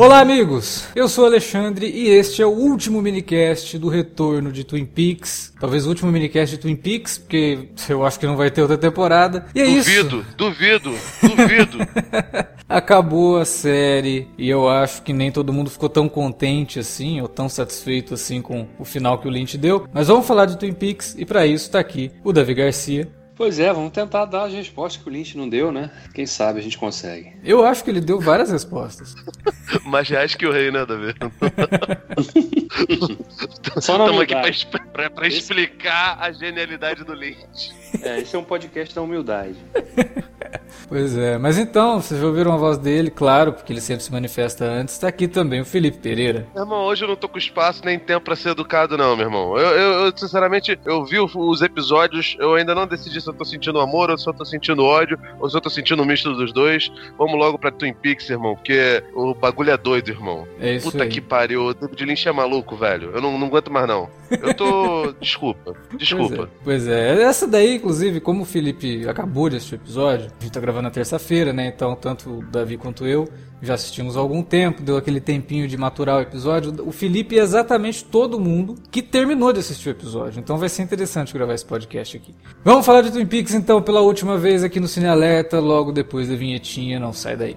Olá, amigos! Eu sou Alexandre e este é o último minicast do retorno de Twin Peaks. Talvez o último minicast de Twin Peaks, porque eu acho que não vai ter outra temporada. E é duvido, isso. duvido, duvido. Acabou a série e eu acho que nem todo mundo ficou tão contente assim, ou tão satisfeito assim com o final que o Lynch deu. Mas vamos falar de Twin Peaks e para isso tá aqui o Davi Garcia. Pois é, vamos tentar dar as respostas que o Lynch não deu, né? Quem sabe a gente consegue. Eu acho que ele deu várias respostas. Mais reais que o rei, né, Davi? Estamos aqui pra- pra explicar a genialidade do Lynch. É, esse é um podcast da humildade. Pois é, mas então, vocês já ouviram a voz dele, claro, porque ele sempre se manifesta antes. Tá aqui também o Felipe Pereira. Meu irmão, hoje eu não tô com espaço nem tempo pra ser educado, não, meu irmão. Eu, eu- eu, sinceramente, eu vi os episódios, eu ainda não decidi se eu tô sentindo amor ou se eu tô sentindo ódio, ou se eu tô sentindo um misto dos dois. Vamos logo pra Twin Peaks, irmão, porque o bagulho é doido, irmão. É isso Puta aí. que pariu, o David Lynch é maluco, velho. Eu não, não aguento mais, não. Eu tô. Desculpa, desculpa. Pois é. Pois é. Essa daí, inclusive, como o Felipe acabou de assistir o episódio, a gente tá gravando na terça-feira, né? Então, tanto o Davi quanto eu já assistimos há algum tempo, deu aquele tempinho de maturar o episódio. O Felipe é exatamente todo mundo que terminou de assistir o episódio. Então vai ser interessante gravar esse podcast aqui. Vamos falar de Twin Peaks, então, pela última vez aqui no Cine Alerta, logo depois da vinhetinha. Não sai daí.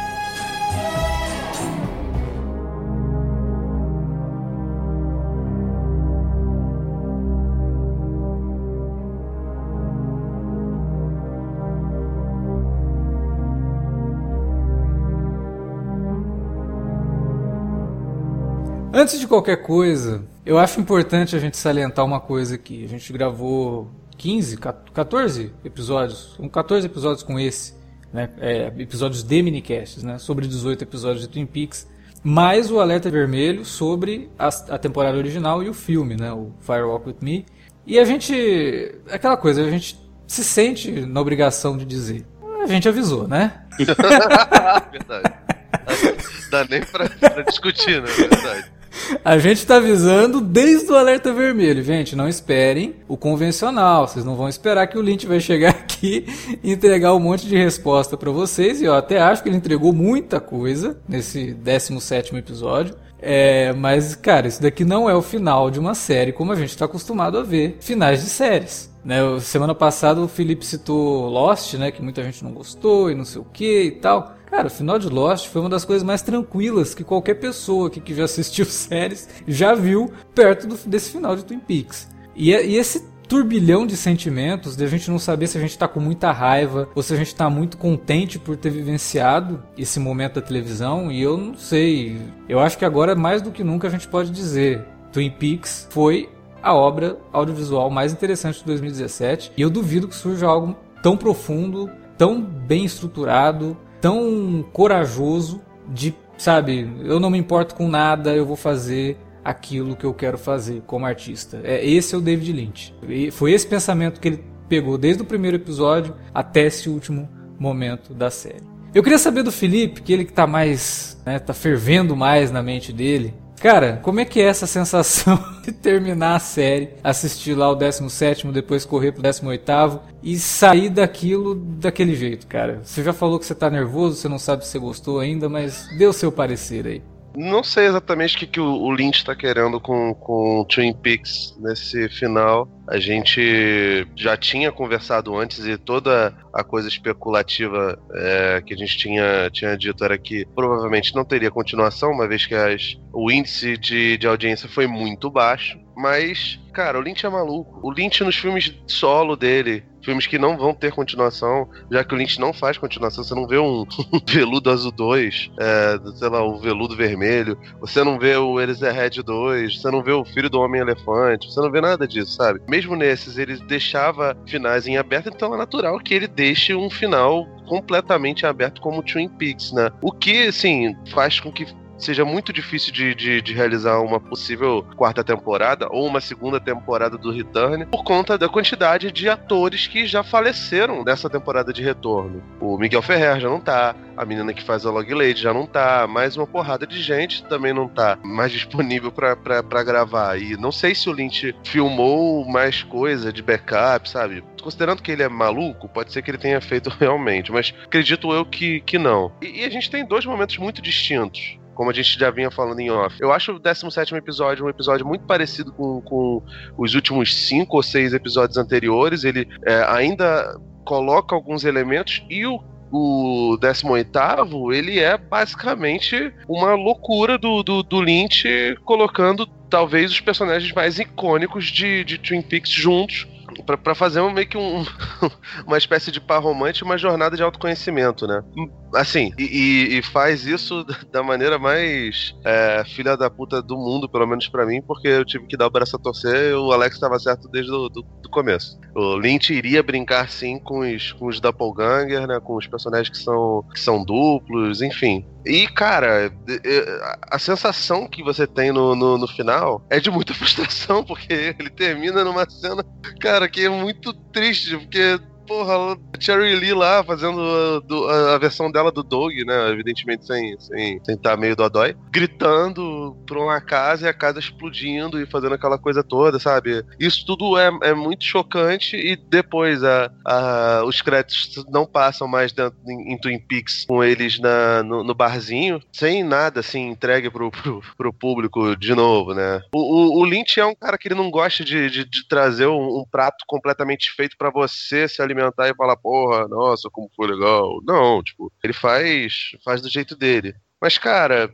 Antes de qualquer coisa, eu acho importante a gente salientar uma coisa aqui. A gente gravou 15, 14 episódios, um 14 episódios com esse, né? É, episódios de minicasts, né? Sobre 18 episódios de Twin Peaks, mais o alerta vermelho sobre a, a temporada original e o filme, né? O Firewalk with Me. E a gente, aquela coisa, a gente se sente na obrigação de dizer. A gente avisou, né? Verdade. Dá nem pra, pra discutir, né? Verdade. A gente tá avisando desde o alerta vermelho. Gente, não esperem o convencional. Vocês não vão esperar que o Lynch vai chegar aqui e entregar um monte de resposta pra vocês. E eu até acho que ele entregou muita coisa nesse 17 episódio. É, mas, cara, isso daqui não é o final de uma série como a gente tá acostumado a ver finais de séries. Né, semana passada o Felipe citou Lost, né? Que muita gente não gostou e não sei o que e tal. Cara, o final de Lost foi uma das coisas mais tranquilas que qualquer pessoa aqui que já assistiu séries já viu perto do- desse final de Twin Peaks. E, é- e esse turbilhão de sentimentos, de a gente não saber se a gente tá com muita raiva ou se a gente tá muito contente por ter vivenciado esse momento da televisão, e eu não sei. Eu acho que agora, mais do que nunca, a gente pode dizer: Twin Peaks foi a obra audiovisual mais interessante de 2017, e eu duvido que surja algo tão profundo, tão bem estruturado, tão corajoso de, sabe, eu não me importo com nada, eu vou fazer aquilo que eu quero fazer como artista. É esse é o David Lynch. E foi esse pensamento que ele pegou desde o primeiro episódio até esse último momento da série. Eu queria saber do Felipe, que ele que tá mais, né, tá fervendo mais na mente dele. Cara, como é que é essa sensação de terminar a série, assistir lá o 17º, depois correr pro 18º e sair daquilo daquele jeito, cara? Você já falou que você tá nervoso, você não sabe se você gostou ainda, mas dê o seu parecer aí. Não sei exatamente o que, que o, Lynch tá querendo com, com Twin Peaks nesse final. A gente já tinha conversado antes e toda a coisa especulativa é, que a gente tinha, tinha dito era que provavelmente não teria continuação, uma vez que as, o índice de, de audiência foi muito baixo. Mas, cara, o Lynch é maluco. O Lynch nos filmes solo dele, filmes que não vão ter continuação, já que o Lynch não faz continuação. Você não vê um, Veludo Azul 2, é, sei lá, o Veludo Vermelho, você não vê o Eraserhead 2, você não vê o Filho do Homem-Elefante, você não vê nada disso, sabe? Mesmo nesses, ele deixava finais em aberto, então é natural que ele deixe um final completamente aberto como Twin Peaks, né? O que, assim, faz com que seja muito difícil de, de, de, realizar uma possível quarta temporada ou uma segunda temporada do Return por conta da quantidade de atores que já faleceram dessa temporada de retorno. O Miguel Ferrer já não tá, a menina que faz a Log Lady já não tá, mais uma porrada de gente também não tá mais disponível para gravar. E não sei se o Lynch filmou mais coisa de backup, sabe? Considerando que ele é maluco, pode ser que ele tenha feito realmente, mas acredito eu que, que não. E, e a gente tem dois momentos muito distintos como a gente já vinha falando em off. Eu acho o 17 episódio um episódio muito parecido com, com os últimos cinco ou seis episódios anteriores. Ele é, ainda coloca alguns elementos e o o 18 ele é basicamente uma loucura do, do, do Lynch colocando talvez os personagens mais icônicos de, de Twin Peaks juntos para fazer um, meio que um, uma espécie de par romântico, uma jornada de autoconhecimento, né? Assim, e, e faz isso da maneira mais é, filha da puta do mundo, pelo menos para mim, porque eu tive que dar o braço a torcer e o Alex estava certo desde o do, começo. O Lynch iria brincar sim com os, com os doppelganger, né? Com os personagens que são, que são duplos, enfim. E, cara, a sensação que você tem no, no, no, final é de muita frustração, porque ele termina numa cena, cara, que é muito triste, porque porra, Cherry Lee lá fazendo a, a, versão dela do Doug, né? Evidentemente sem estar sem, sem tá meio dodói, gritando pra uma casa e a casa explodindo e fazendo aquela coisa toda, sabe? Isso tudo é, é muito chocante e depois a, a, os créditos não passam mais dentro, em, em Twin Peaks com eles na, no, no, barzinho, sem nada assim entregue pro, pro, pro público de novo, né? O, o, o, Lynch é um cara que ele não gosta de, de, de trazer um, um prato completamente feito para você se alimentar alimentar e falar, porra, nossa, como foi legal. Não, tipo, ele faz, faz do jeito dele. Mas, cara,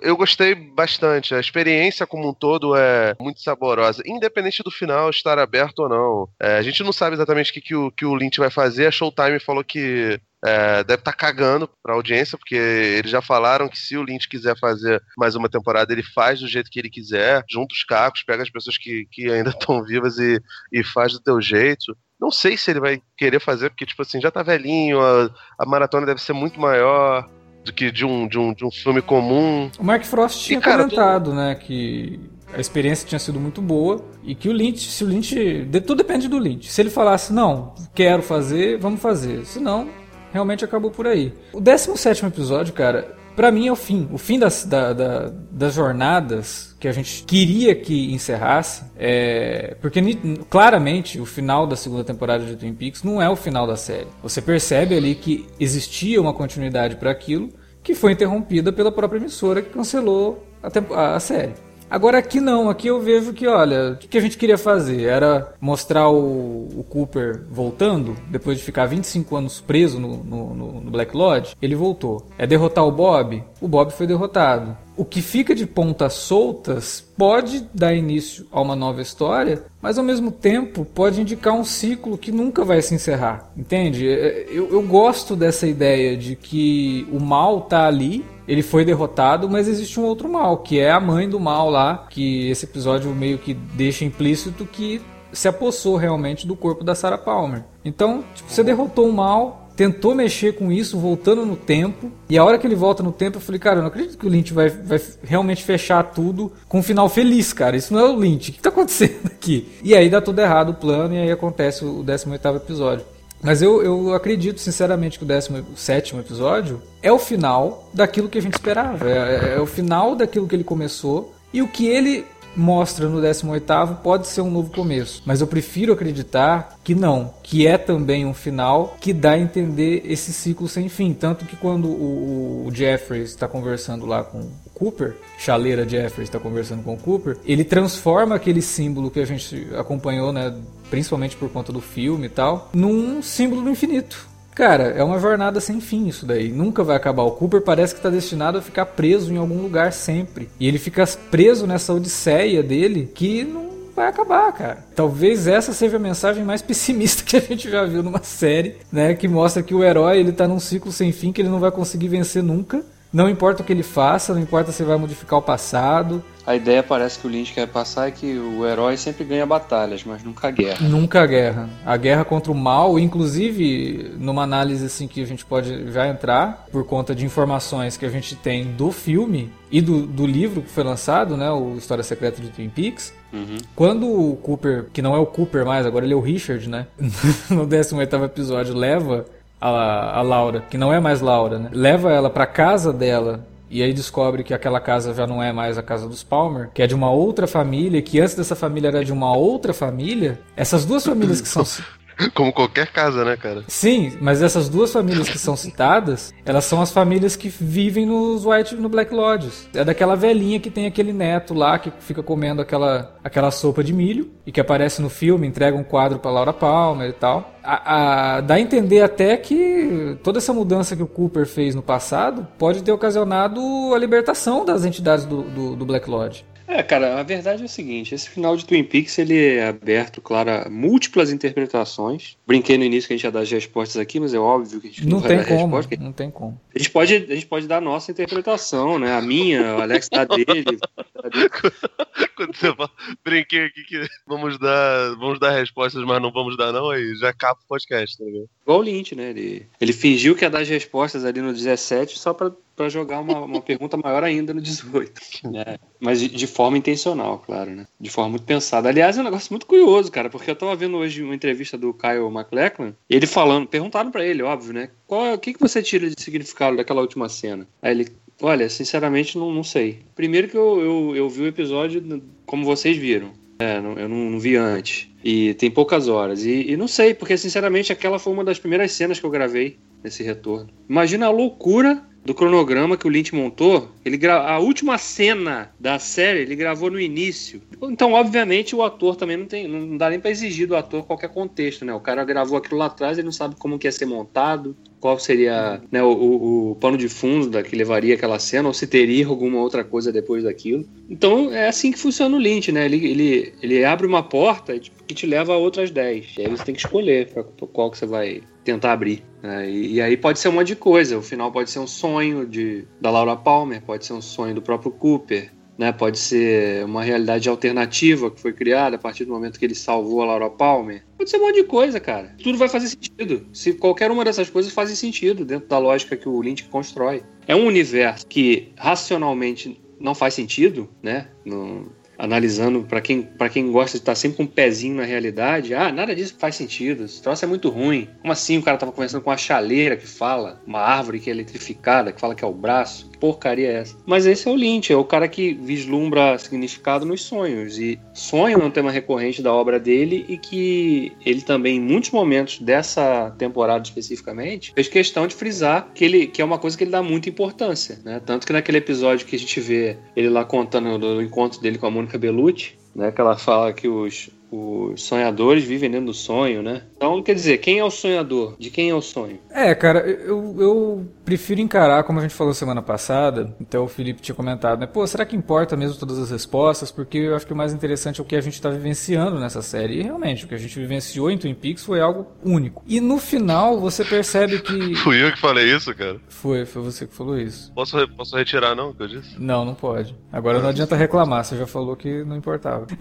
eu gostei bastante. A experiência como um todo é muito saborosa. Independente do final estar aberto ou não. É, a gente não sabe exatamente o que, que, o, que o Lynch vai fazer. A Showtime falou que é, deve estar tá cagando pra audiência, porque eles já falaram que se o Lynch quiser fazer mais uma temporada, ele faz do jeito que ele quiser, junta os cacos, pega as pessoas que, que ainda estão vivas e, e faz do teu jeito. Não sei se ele vai querer fazer, porque, tipo assim, já tá velhinho, a, a maratona deve ser muito maior do que de um, de um, de um filme comum. O Mark Frost tinha e, cara, comentado, né, que a experiência tinha sido muito boa e que o Lynch, se o Lynch, de, tudo depende do Lynch. Se ele falasse, não, quero fazer, vamos fazer. Se não, realmente acabou por aí. O 17 episódio, cara, para mim é o fim. O fim das, da, da, das jornadas que a gente queria que encerrasse. É, porque claramente o final da segunda temporada de Twin Peaks não é o final da série. Você percebe ali que existia uma continuidade para aquilo que foi interrompida pela própria emissora que cancelou a, a série. Agora aqui não, aqui eu vejo que, olha, o que a gente queria fazer? Era mostrar o, o Cooper voltando, depois de ficar 25 anos preso no, no, no Black Lodge, ele voltou. É derrotar o Bob? O Bob foi derrotado. O que fica de pontas soltas pode dar início a uma nova história, mas ao mesmo tempo pode indicar um ciclo que nunca vai se encerrar. Entende? É, eu, eu gosto dessa ideia de que o mal tá ali ele foi derrotado, mas existe um outro mal, que é a mãe do mal lá, que esse episódio meio que deixa implícito que se apossou realmente do corpo da Sarah Palmer. Então, tipo, você derrotou o mal, tentou mexer com isso, voltando no tempo. E a hora que ele volta no tempo, eu falei, cara, eu não acredito que o Lynch vai, vai realmente fechar tudo com um final feliz, cara. Isso não é o Lynch. O que tá acontecendo aqui? E aí dá tudo errado o plano, e aí acontece o 18 episódio. Mas eu, eu acredito sinceramente que o 17 episódio é o final daquilo que a gente esperava. É, é, é, o final daquilo que ele começou. E o que ele mostra no 18 pode ser um novo começo. Mas eu prefiro acreditar que não, que é também um final que dá a entender esse ciclo sem fim. Tanto que quando o, o Jeffries está conversando lá com Cooper, Chaleira Jeffries está conversando com o Cooper, ele transforma aquele símbolo que a gente acompanhou, né, principalmente por conta do filme e tal, num símbolo do infinito. Cara, é uma jornada sem fim isso daí. Nunca vai acabar. O Cooper parece que está destinado a ficar preso em algum lugar sempre. E ele fica preso nessa odisseia dele que não vai acabar, cara. Talvez essa seja a mensagem mais pessimista que a gente já viu numa série, né? Que mostra que o herói ele tá num ciclo sem fim que ele não vai conseguir vencer nunca. Não importa o que ele faça, não importa se vai modificar o passado, a ideia parece que o Lynch quer passar é que o herói sempre ganha batalhas, mas nunca guerra. Nunca guerra. A guerra contra o mal, inclusive numa análise assim que a gente pode já entrar por conta de informações que a gente tem do filme e do, do livro que foi lançado, né, o História Secreta de Twin Peaks. Uhum. Quando o Cooper, que não é o Cooper mais, agora ele é o Richard, né, no 18º episódio leva a, a Laura, que não é mais Laura, né, leva ela para casa dela e aí descobre que aquela casa já não é mais a casa dos Palmer, que é de uma outra família, que antes dessa família era de uma outra família. Essas duas famílias que são Como qualquer casa, né, cara? Sim, mas essas duas famílias que são citadas, elas são as famílias que vivem nos White no Black Lodges. É daquela velhinha que tem aquele neto lá que fica comendo aquela, aquela sopa de milho e que aparece no filme, entrega um quadro para Laura Palmer e tal. A, a, dá a entender até que toda essa mudança que o Cooper fez no passado pode ter ocasionado a libertação das entidades do, do, do Black Lodge. É, cara, a verdade é o seguinte: esse final de Twin Peaks ele é aberto, claro, a múltiplas interpretações. Brinquei no início que a gente ia dar as respostas aqui, mas é óbvio que a gente não, não tem como. Resposta, não tem como. A gente pode, a gente pode dar a nossa interpretação, né? A minha, o Alex dá dele. Quando você fala, brinquei aqui que vamos dar, vamos dar respostas, mas não vamos dar, não, aí já capa o podcast, tá ligado? Igual o Lynch, né? Ele, ele fingiu que ia dar as respostas ali no 17 só pra para jogar uma, uma pergunta maior ainda no 18. Né? Mas de, de, forma intencional, claro, né? De forma muito pensada. Aliás, é um negócio muito curioso, cara, porque eu tava vendo hoje uma entrevista do Kyle MacLachlan, e ele falando, perguntaram para ele, óbvio, né? Qual, é, o que, que você tira de significado daquela última cena? Aí ele, olha, sinceramente não, não sei. Primeiro que eu, eu, eu vi o episódio como vocês viram. É, não, eu não, não, vi antes. E tem poucas horas. E, e, não sei, porque sinceramente aquela foi uma das primeiras cenas que eu gravei nesse retorno. Imagina a loucura do cronograma que o Lynch montou, ele gra... a última cena da série ele gravou no início. Então, obviamente, o ator também não tem, não dá nem para exigir do ator qualquer contexto, né? O cara gravou aquilo lá atrás, ele não sabe como que ia ser montado, qual seria né, o, o, o, pano de fundo da que levaria aquela cena, ou se teria alguma outra coisa depois daquilo. Então é assim que funciona o Lynch, né? Ele, ele, ele abre uma porta que te leva a outras 10. E aí você tem que escolher pra, qual que você vai tentar abrir. Né? E, e, aí pode ser um monte de coisa. O final pode ser um sonho de, da Laura Palmer, pode ser um sonho do próprio Cooper, né? Pode ser uma realidade alternativa que foi criada a partir do momento que ele salvou a Laura Palmer. Pode ser um monte de coisa, cara. Tudo vai fazer sentido. Se qualquer uma dessas coisas faz sentido dentro da lógica que o Lynch constrói. É um universo que racionalmente não faz sentido, né? No, analisando para quem, pra quem gosta de estar sempre com um pezinho na realidade, ah, nada disso faz sentido, esse troço é muito ruim. Como assim o cara tava conversando com uma chaleira que fala, uma árvore que é eletrificada, que fala que é o braço? Que porcaria é essa? Mas esse é o Lynch, é o cara que vislumbra significado nos sonhos. E sonho é um tema recorrente da obra dele e que ele também, em muitos momentos dessa temporada especificamente, fez questão de frisar que, ele, que é uma coisa que ele dá muita importância. Né? Tanto que naquele episódio que a gente vê ele lá contando do encontro dele com a Mônica Bellucci, né, que ela fala que os, os sonhadores vivem dentro do sonho, né? Então, quer dizer, quem é o sonhador? De quem é o sonho? É, cara, eu, eu prefiro encarar, como a gente falou semana passada, então o Felipe tinha comentado, né? Pô, será que importa mesmo todas as respostas? Porque eu acho que o mais interessante é o que a gente está vivenciando nessa série. E realmente, o que a gente vivenciou em Twin Peaks foi algo único. E no final, você percebe que. Fui eu que falei isso, cara? Foi, foi você que falou isso. Posso, posso retirar, não, o que eu disse? Não, não pode. Agora não adianta reclamar, você já falou que não importava.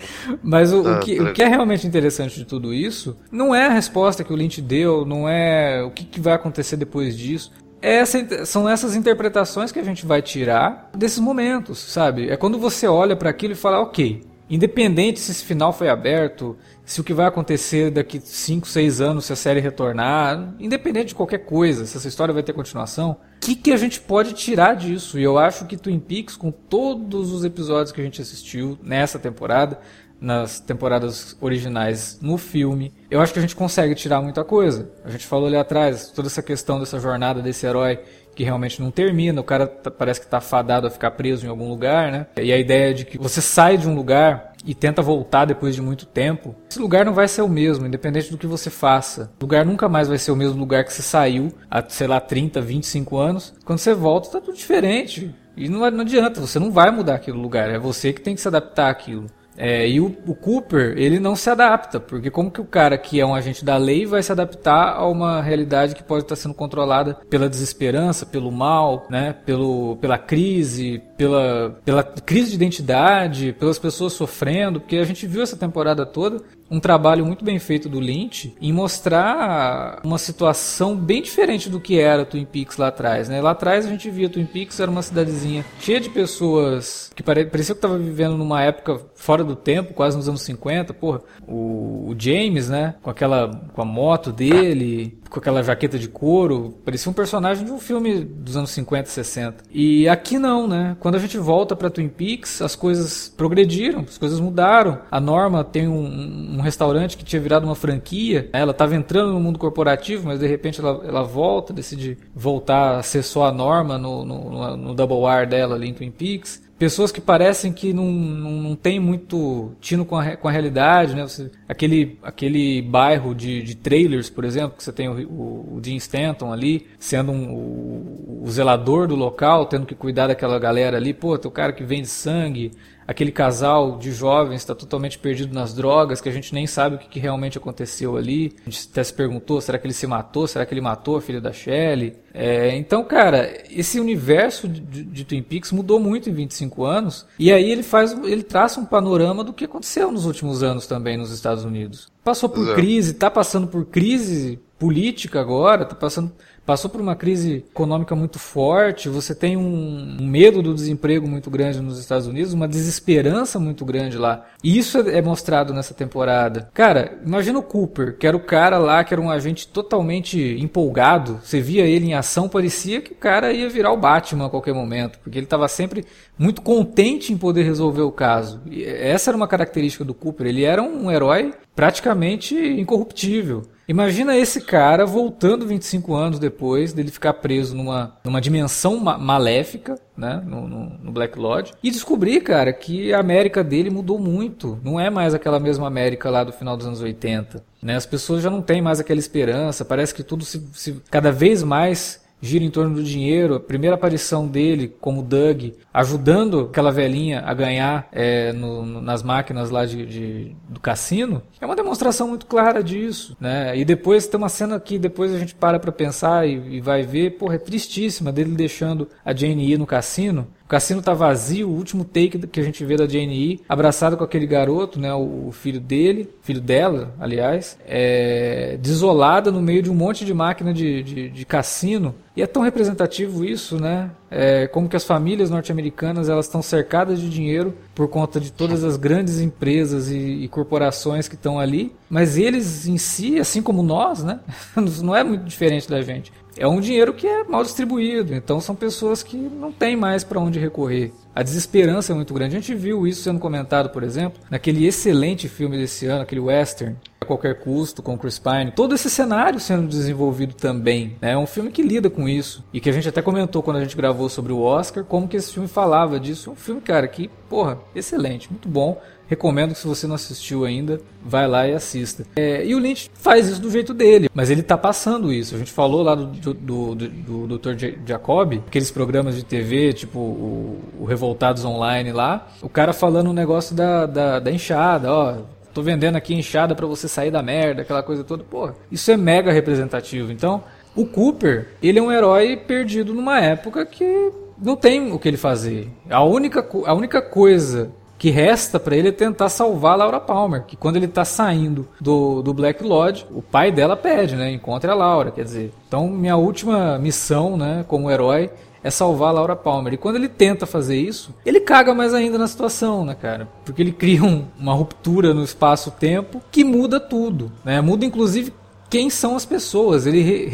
Mas o, ah, o, que, o, que, é realmente interessante de tudo isso não é a resposta que o Lynch deu, não é o que, que vai acontecer depois disso. Essa, são essas interpretações que a gente vai tirar desses momentos, sabe? É quando você olha para aquilo e fala, ok, independente se esse final foi aberto, se o que vai acontecer daqui 5, 6 anos, se a série retornar, independente de qualquer coisa, se essa história vai ter continuação, o que, que a gente pode tirar disso? E eu acho que Twin Peaks, com todos os episódios que a gente assistiu nessa temporada, nas temporadas originais no filme. Eu acho que a gente consegue tirar muita coisa. A gente falou ali atrás, toda essa questão dessa jornada desse herói que realmente não termina, o cara tá, parece que está fadado a ficar preso em algum lugar, né? E a ideia de que você sai de um lugar e tenta voltar depois de muito tempo, esse lugar não vai ser o mesmo, independente do que você faça. O lugar nunca mais vai ser o mesmo lugar que você saiu há, sei lá, 30, 25 anos. Quando você volta, está tudo diferente. E não, não adianta, você não vai mudar aquele lugar, é você que tem que se adaptar àquilo. É, e o, o, Cooper, ele não se adapta, porque como que o cara que é um agente da lei vai se adaptar a uma realidade que pode estar sendo controlada pela desesperança, pelo mal, né, pelo, pela crise, pela, pela crise de identidade, pelas pessoas sofrendo, porque a gente viu essa temporada toda um trabalho muito bem feito do Lynch em mostrar uma situação bem diferente do que era Twin Peaks lá atrás, né? Lá atrás a gente via Twin Peaks era uma cidadezinha cheia de pessoas que parecia que estava vivendo numa época fora do tempo, quase nos anos 50, porra. O, o James, né, com aquela com a moto dele, com aquela jaqueta de couro, parecia um personagem de um filme dos anos 50, 60. E aqui não, né? Quando a gente volta para Twin Peaks, as coisas progrediram, as coisas mudaram. A Norma tem um, um restaurante que tinha virado uma franquia, ela estava entrando no mundo corporativo, mas de repente ela, ela volta, decide voltar a ser só a Norma no, no, no Double R dela ali em Twin Peaks pessoas que parecem que não, não, não tem muito tino com a, com a realidade, né? Você, aquele, aquele bairro de, de trailers, por exemplo, que você tem o, o, o Dean Stanton ali, sendo um, o, o, zelador do local, tendo que cuidar daquela galera ali, pô, tem o cara que vende sangue, aquele casal de jovens está totalmente perdido nas drogas, que a gente nem sabe o que, que, realmente aconteceu ali. A gente até se perguntou, será que ele se matou? Será que ele matou a filha da Shelley? É, então, cara, esse universo de, de, Twin Peaks mudou muito em 25 anos, e aí ele faz, ele traça um panorama do que aconteceu nos últimos anos também nos Estados Unidos. Passou por Exato. crise, está passando por crise política agora, está passando passou por uma crise econômica muito forte, você tem um, medo do desemprego muito grande nos Estados Unidos, uma desesperança muito grande lá. E isso é, é mostrado nessa temporada. Cara, imagina o Cooper, que era o cara lá, que era um agente totalmente empolgado. Você via ele em ação, parecia que o cara ia virar o Batman a qualquer momento, porque ele estava sempre muito contente em poder resolver o caso. E essa era uma característica do Cooper, ele era um herói praticamente incorruptível. Imagina esse cara voltando 25 anos depois dele ficar preso numa, numa dimensão ma maléfica, né, no, no, no, Black Lodge, e descobrir, cara, que a América dele mudou muito. Não é mais aquela mesma América lá do final dos anos 80. Né? As pessoas já não têm mais aquela esperança, parece que tudo se, se cada vez mais gira em torno do dinheiro. A primeira aparição dele como Doug, ajudando aquela velhinha a ganhar é, no, no, nas máquinas lá de, de, do cassino, é uma demonstração muito clara disso. Né? E depois tem uma cena que depois a gente para para pensar e, e, vai ver, porra, é tristíssima dele deixando a Jane ir no cassino cassino tá vazio, o último take que a gente vê da Jane E, abraçada com aquele garoto, né, o filho dele, filho dela, aliás, é, desolada no meio de um monte de máquina de, de, de cassino. E é tão representativo isso, né? É, como que as famílias norte-americanas elas estão cercadas de dinheiro por conta de todas as grandes empresas e, e corporações que estão ali, mas eles em si, assim como nós, né, não é muito diferente da gente é um dinheiro que é mal distribuído. Então são pessoas que não têm mais para onde recorrer. A desesperança é muito grande. A gente viu isso sendo comentado, por exemplo, naquele excelente filme desse ano, aquele western, a qualquer custo, com Chris Pine. Todo esse cenário sendo desenvolvido também. Né? É um filme que lida com isso. E que a gente até comentou quando a gente gravou sobre o Oscar, como que esse filme falava disso. Um filme, cara, que, porra, excelente, muito bom Recomendo que se você não assistiu ainda, vai lá e assista. É, e o Lynch faz isso do jeito dele, mas ele tá passando isso. A gente falou lá do, do, do, do Dr. Jacob, aqueles programas de TV, tipo o, o, Revoltados Online lá, o cara falando um negócio da, da, da enxada, ó. Tô vendendo aqui enxada para você sair da merda, aquela coisa toda. Pô, isso é mega representativo. Então, o Cooper, ele é um herói perdido numa época que não tem o que ele fazer. A única, a única coisa que resta para ele é tentar salvar Laura Palmer, que quando ele está saindo do, do Black Lodge, o pai dela pede, né, encontre a Laura, quer dizer. Então, minha última missão, né, como herói, é salvar Laura Palmer. E quando ele tenta fazer isso, ele caga mais ainda na situação, né, cara? Porque ele cria um, uma ruptura no espaço-tempo que muda tudo, né? Muda inclusive quem são as pessoas. Ele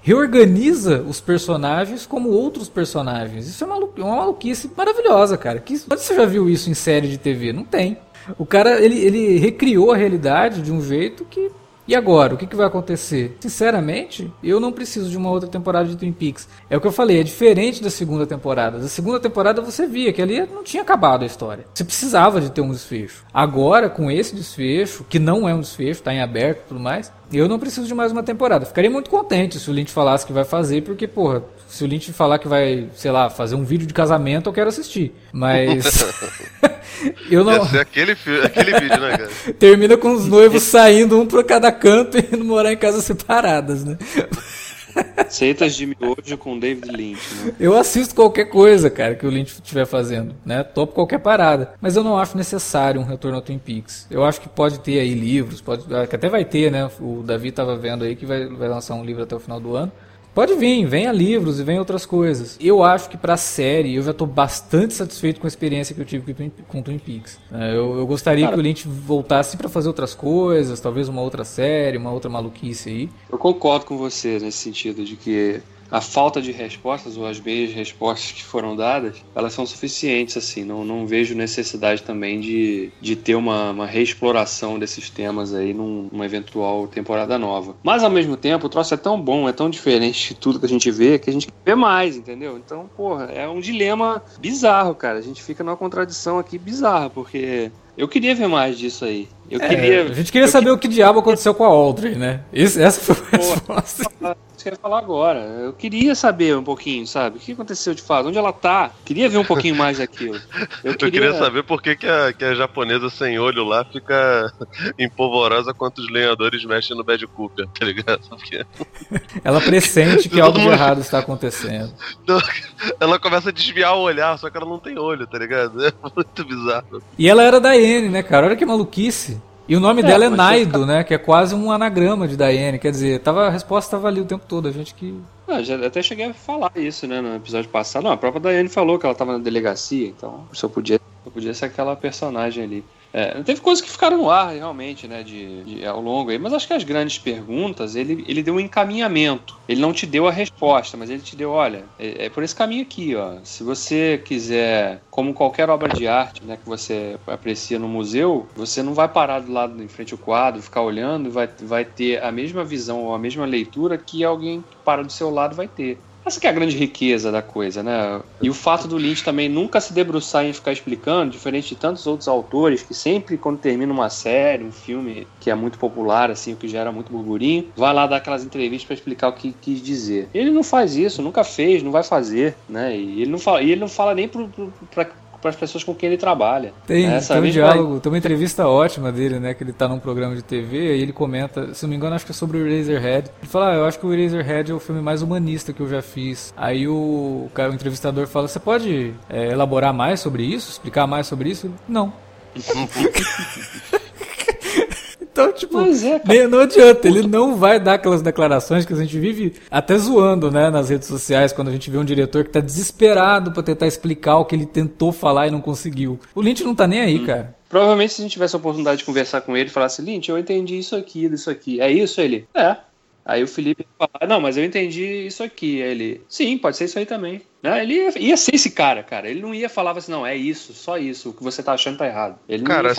reorganiza os personagens como outros personagens. Isso é uma, uma maluquice maravilhosa, cara. Que, onde você já viu isso em série de TV? Não tem. O cara, ele, ele recriou a realidade de um jeito que e agora, o que, que, vai acontecer? Sinceramente, eu não preciso de uma outra temporada de Twin Peaks. É o que eu falei, é diferente da segunda temporada. Da segunda temporada você via que ali não tinha acabado a história. Você precisava de ter um desfecho. Agora, com esse desfecho, que não é um desfecho, está em aberto e tudo mais, Eu não preciso de mais uma temporada. Ficaria muito contente se o Lynch falasse que vai fazer, porque, porra, se o Lynch falar que vai, sei lá, fazer um vídeo de casamento, eu quero assistir. Mas. eu não. Ia ser aquele, aquele vídeo, né, cara? Termina com os noivos saindo um pra cada canto e indo morar em casas separadas, né? Receitas de miojo com David Lynch, né? Eu assisto qualquer coisa, cara, que o Lynch estiver fazendo, né? Topo qualquer parada. Mas eu não acho necessário um retorno ao Twin Peaks. Eu acho que pode ter aí livros, pode, que até vai ter, né? O Davi tava vendo aí que vai, vai lançar um livro até o final do ano. Pode vir, venha livros e venha outras coisas. Eu acho que pra série eu já tô bastante satisfeito com a experiência que eu tive com Twin Peaks. É, eu, eu gostaria Cara, que o Lynch voltasse para fazer outras coisas, talvez uma outra série, uma outra maluquice aí. Eu concordo com você nesse sentido de que a falta de respostas ou as meias respostas que foram dadas, elas são suficientes, assim. Não, não vejo necessidade também de, de ter uma, uma reexploração desses temas aí num, numa eventual temporada nova. Mas ao mesmo tempo, o troço é tão bom, é tão diferente de tudo que a gente vê, que a gente vê mais, entendeu? Então, porra, é um dilema bizarro, cara. A gente fica numa contradição aqui bizarra, porque eu queria ver mais disso aí. Eu é, queria. A gente queria saber o que diabo aconteceu com a Audrey, né? Esse, essa foi a resposta. Isso que eu ia falar agora. Eu queria saber um pouquinho, sabe? O que aconteceu de fato? Onde ela tá? Queria ver um pouquinho mais daquilo. Eu queria, eu queria saber por que, que, a, que a japonesa sem olho lá fica empolvorosa quando os lenhadores mexem no Bad Cooper, tá ligado? Porque... Ela pressente que algo de errado está acontecendo. Ela começa a desviar o olhar, só que ela não tem olho, tá ligado? É muito bizarro. E ela era da N, né, cara? Olha que maluquice. E o nome é, dela é Naido, ficar... né? Que é quase um anagrama de Diane. Quer dizer, tava, a resposta estava ali o tempo todo. A gente que. Ah, já até cheguei a falar isso, né? No episódio passado. Não, a própria Diane falou que ela estava na delegacia, então só podia, só podia ser aquela personagem ali. É, teve coisas que ficaram no ar, realmente, né, de, de, ao longo aí, mas acho que as grandes perguntas, ele, ele deu um encaminhamento. Ele não te deu a resposta, mas ele te deu, olha, é, é por esse caminho aqui, ó. Se você quiser, como qualquer obra de arte, né, que você aprecia no museu, você não vai parar do lado em frente ao quadro, ficar olhando, vai, vai ter a mesma visão ou a mesma leitura que alguém que para do seu lado vai ter. Essa que é a grande riqueza da coisa, né? E o fato do Lynch também nunca se debruçar em ficar explicando, diferente de tantos outros autores que sempre quando termina uma série, um filme que é muito popular, assim, o que gera muito burburinho, vai lá dar aquelas entrevistas para explicar o que quis dizer. Ele não faz isso, nunca fez, não vai fazer, né? E ele não fala, ele não fala nem para para as pessoas com quem ele trabalha. Tem, né? tem um diálogo, tem uma entrevista ótima dele, né? Que ele está num programa de TV e ele comenta, se não me engano, acho que é sobre o Razorhead. Ele fala, ah, eu acho que o Razorhead é o filme mais humanista que eu já fiz. Aí o, cara, o entrevistador fala, você pode é, elaborar mais sobre isso? Explicar mais sobre isso? Não. Então, tipo, é, não adianta, ele não vai dar aquelas declarações que a gente vive até zoando, né, nas redes sociais, quando a gente vê um diretor que tá desesperado para tentar explicar o que ele tentou falar e não conseguiu. O Lynch não tá nem aí, hum. cara. Provavelmente se a gente tivesse a oportunidade de conversar com ele e falasse, Lynch, eu entendi isso aqui, isso aqui. É isso, ele? É. Aí o Felipe fala, não, mas eu entendi isso aqui. Aí ele, sim, pode ser isso aí também. Né? Ele ia, ia, ser esse cara, cara. Ele não ia falar assim, não, é isso, só isso. O que você tá achando tá errado. Ele cara,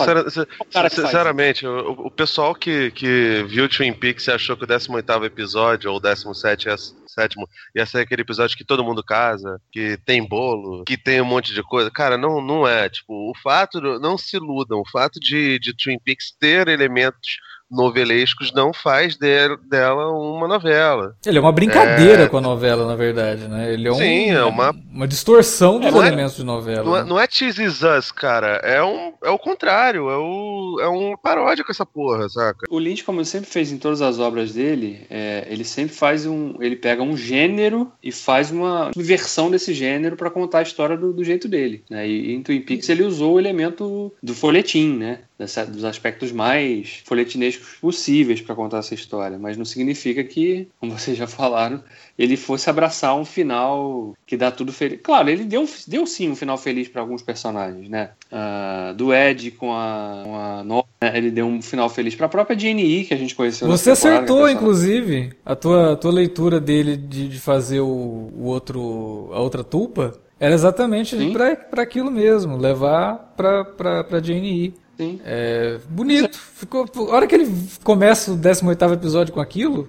cara sinceramente, o, o, pessoal que, que viu Twin Peaks e achou que o 18 episódio ou o 17 ia, sétimo ia ser aquele episódio que todo mundo casa, que tem bolo, que tem um monte de coisa. Cara, não, não é. Tipo, o fato, não se iludam, o fato de, de Twin Peaks ter elementos novelescos não faz de, dela uma novela. Ele é uma brincadeira é... com a novela, na verdade, né? Ele é, um, Sim, é uma... uma distorção dos é, elementos de novela. Não, é, né? não é Cheese Us, cara. É, um, é o contrário. É, o, é uma paródia com essa porra, saca? O Lynch, como ele sempre fez em todas as obras dele, é, ele sempre faz um... Ele pega um gênero e faz uma versão desse gênero para contar a história do, do jeito dele. Né? E em Twin Peaks ele usou o elemento do folhetim, né? dos aspectos mais folhetinescos possíveis para contar essa história, mas não significa que, como vocês já falaram, ele fosse abraçar um final que dá tudo feliz. Claro, ele deu, deu sim um final feliz para alguns personagens, né? Uh, do Ed com a, com a Nora, né? ele deu um final feliz para a própria Jane que a gente conheceu. Você acertou, inclusive, a tua, a tua leitura dele de, de fazer o, o outro, a outra tulpa. Era exatamente para aquilo mesmo, levar para Jane E. Sim. É, bonito. Ficou, a hora que ele começa o 18 episódio com aquilo,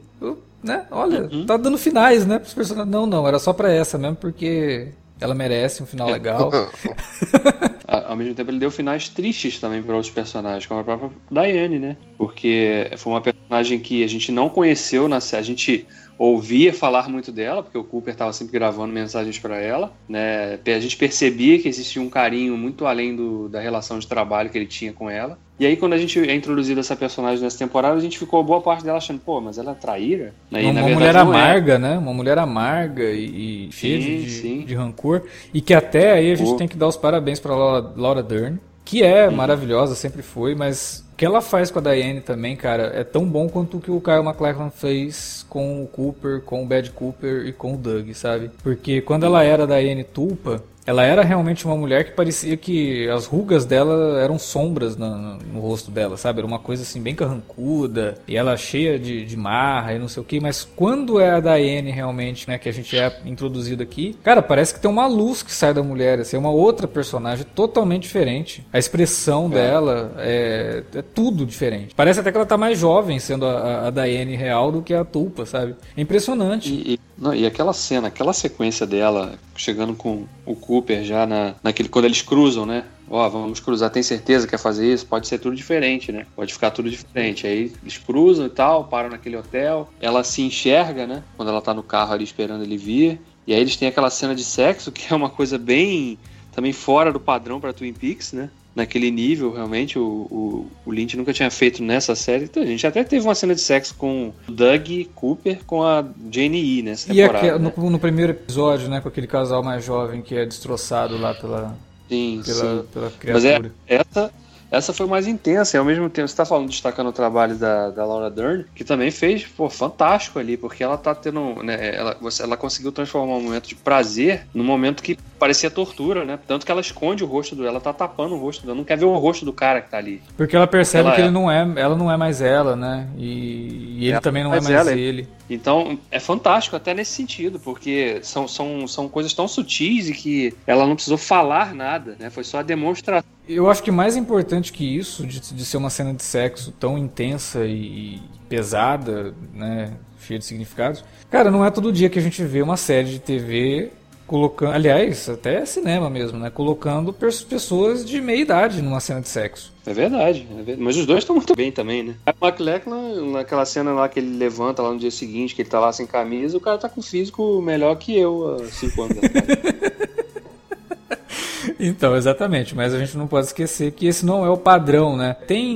né? Olha, uhum. tá dando finais, né? Pros personagens. Não, não, era só pra essa mesmo, porque ela merece um final legal. ao mesmo tempo, ele deu finais tristes também para outros personagens, como a própria Diane, né? Porque foi uma personagem que a gente não conheceu na série. A gente ouvia falar muito dela, porque o Cooper estava sempre gravando mensagens para ela, né? A gente percebia que existia um carinho muito além do, da relação de trabalho que ele tinha com ela. E aí, quando a gente é introduzido essa personagem nessa temporada, a gente ficou boa parte dela achando, pô, mas ela é traíra? Né? uma, uma mulher amarga, é. né? Uma mulher amarga e, e cheia de, de, rancor. E que até aí a gente pô. tem que dar os parabéns para Laura, Laura Dern, que é maravilhosa, sempre foi, mas o que ela faz com a Diane também, cara, é tão bom quanto o que o Kyle MacLachlan fez com o Cooper, com o Bad Cooper e com o Doug, sabe? Porque quando ela era a Diane Tulpa, ela era realmente uma mulher que parecia que as rugas dela eram sombras no, no, no, rosto dela, sabe? Era uma coisa assim bem carrancuda e ela cheia de, de marra e não sei o que. Mas quando é a Diane realmente, né, que a gente é introduzido aqui, cara, parece que tem uma luz que sai da mulher, assim, é uma outra personagem totalmente diferente. A expressão é. dela é, é, tudo diferente. Parece até que ela tá mais jovem sendo a, a Diane real do que a Tulpa, sabe? É impressionante. E, e, não, e aquela cena, aquela sequência dela chegando com o Cooper já na, naquele quando eles cruzam, né? Ó, oh, vamos cruzar, tem certeza que quer fazer isso? Pode ser tudo diferente, né? Pode ficar tudo diferente. Aí eles cruzam e tal, param naquele hotel. Ela se enxerga, né? Quando ela tá no carro ali esperando ele vir. E aí eles têm aquela cena de sexo que é uma coisa bem também fora do padrão para Twin Peaks, né? Naquele nível, realmente, o, o, o, Lynch nunca tinha feito nessa série. Então, a gente até teve uma cena de sexo com o Doug Cooper com a Jane E nessa e temporada. E né? no, no, primeiro episódio, né, com aquele casal mais jovem que é destroçado lá pela, sim, pela, sim. pela criatura. Mas é, essa, essa foi mais intensa, e ao mesmo tempo, você está falando, destacando o trabalho da, da Laura Dern, que também fez, pô, fantástico ali, porque ela tá tendo, né, ela, ela conseguiu transformar um momento de prazer num momento que parecia tortura, né? Tanto que ela esconde o rosto dela, ela tá tapando o rosto dela, não quer ver o rosto do cara que tá ali. Porque ela percebe ela que é. ele não é, ela não é mais ela, né? E, e ele também não é mais ela. ele. Então, é fantástico até nesse sentido, porque são, são, são coisas tão sutis e que ela não precisou falar nada, né? Foi só a demonstração. Eu acho que mais importante que isso, de, de ser uma cena de sexo tão intensa e pesada, né? Cheia de significados. Cara, não é todo dia que a gente vê uma série de TV colocando, aliás, até cinema mesmo, né? Colocando pessoas de meia idade numa cena de sexo. É verdade, é verdade. mas os dois estão muito bem também, né? O McLachlan, naquela cena lá que ele levanta lá no dia seguinte, que ele tá lá sem camisa, o cara tá com físico melhor que eu há cinco anos atrás. Então, exatamente, mas a gente não pode esquecer que esse não é o padrão, né? Tem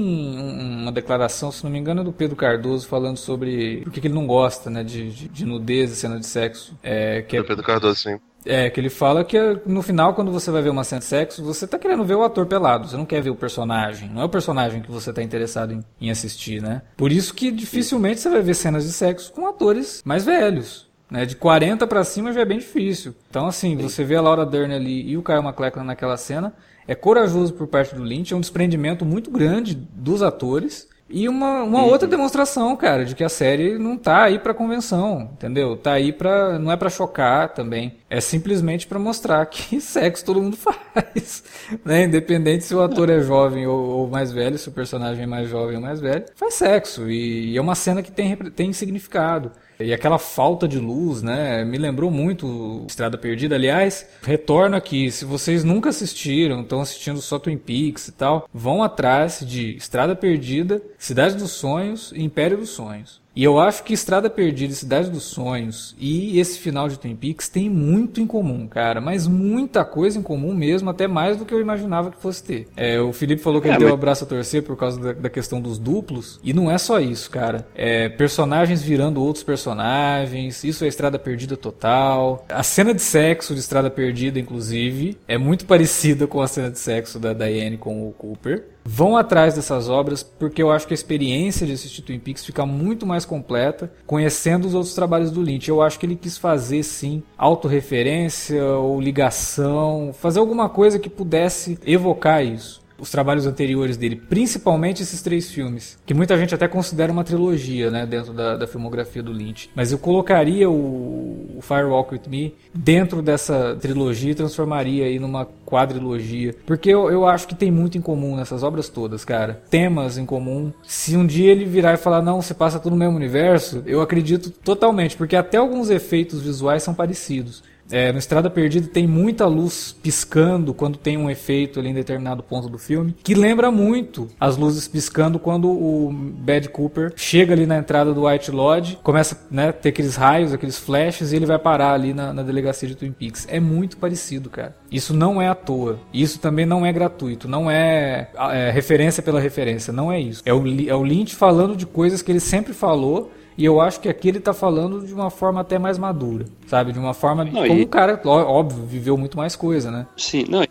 uma declaração, se não me engano, do Pedro Cardoso falando sobre por que ele não gosta, né, de, de, de nudez e cena de sexo. É, que é, Pedro Cardoso, sim. É, que ele fala que no final, quando você vai ver uma cena de sexo, você tá querendo ver o ator pelado, você não quer ver o personagem. Não é o personagem que você tá interessado em, em assistir, né? Por isso que dificilmente você vai ver cenas de sexo com atores mais velhos. Né, de 40 para cima já é bem difícil. Então, assim, você vê a Laura Dern ali e o Kyle MacLachlan naquela cena, é corajoso por parte do Lynch, é um desprendimento muito grande dos atores. E uma, uma outra demonstração, cara, de que a série não tá aí pra convenção, entendeu? Tá aí pra. não é pra chocar também. É simplesmente para mostrar que sexo todo mundo faz. Né? Independente se o ator é jovem ou, ou, mais velho, se o personagem é mais jovem ou mais velho, faz sexo. E, e é uma cena que tem, tem significado. E aquela falta de luz, né? Me lembrou muito Estrada Perdida. Aliás, retorno aqui. Se vocês nunca assistiram, estão assistindo só Twin Peaks e tal, vão atrás de Estrada Perdida, Cidade dos Sonhos e Império dos Sonhos. E eu acho que Estrada Perdida, Cidade dos Sonhos e esse final de Twin Peaks tem muito em comum, cara. Mas muita coisa em comum mesmo, até mais do que eu imaginava que fosse ter. É, o Felipe falou que é, ele mas... deu o abraço a torcer por causa da, da, questão dos duplos. E não é só isso, cara. É, personagens virando outros personagens. Isso é Estrada Perdida total. A cena de sexo de Estrada Perdida, inclusive, é muito parecida com a cena de sexo da Diane com o Cooper vão atrás dessas obras, porque eu acho que a experiência de assistir Twin Peaks fica muito mais completa conhecendo os outros trabalhos do Lynch. Eu acho que ele quis fazer, sim, autorreferência ou ligação, fazer alguma coisa que pudesse evocar isso os trabalhos anteriores dele, principalmente esses três filmes, que muita gente até considera uma trilogia, né, dentro da, da filmografia do Lynch. Mas eu colocaria o, o Firewalk With Me dentro dessa trilogia e transformaria aí numa quadrilogia, porque eu, eu acho que tem muito em comum nessas obras todas, cara. Temas em comum. Se um dia ele virar e falar, não, você passa tudo no mesmo universo, eu acredito totalmente, porque até alguns efeitos visuais são parecidos. É, no Estrada Perdida tem muita luz piscando quando tem um efeito ali em determinado ponto do filme, que lembra muito as luzes piscando quando o Bad Cooper chega ali na entrada do White Lodge, começa né, a ter aqueles raios, aqueles flashes, e ele vai parar ali na, na delegacia de Twin Peaks. É muito parecido, cara. Isso não é à toa. Isso também não é gratuito. Não é, é referência pela referência. Não é isso. É o, é o Lynch falando de coisas que ele sempre falou e eu acho que aqui ele tá falando de uma forma até mais madura, sabe? De uma forma não, como o e... um cara, óbvio, viveu muito mais coisa, né? Sim, não,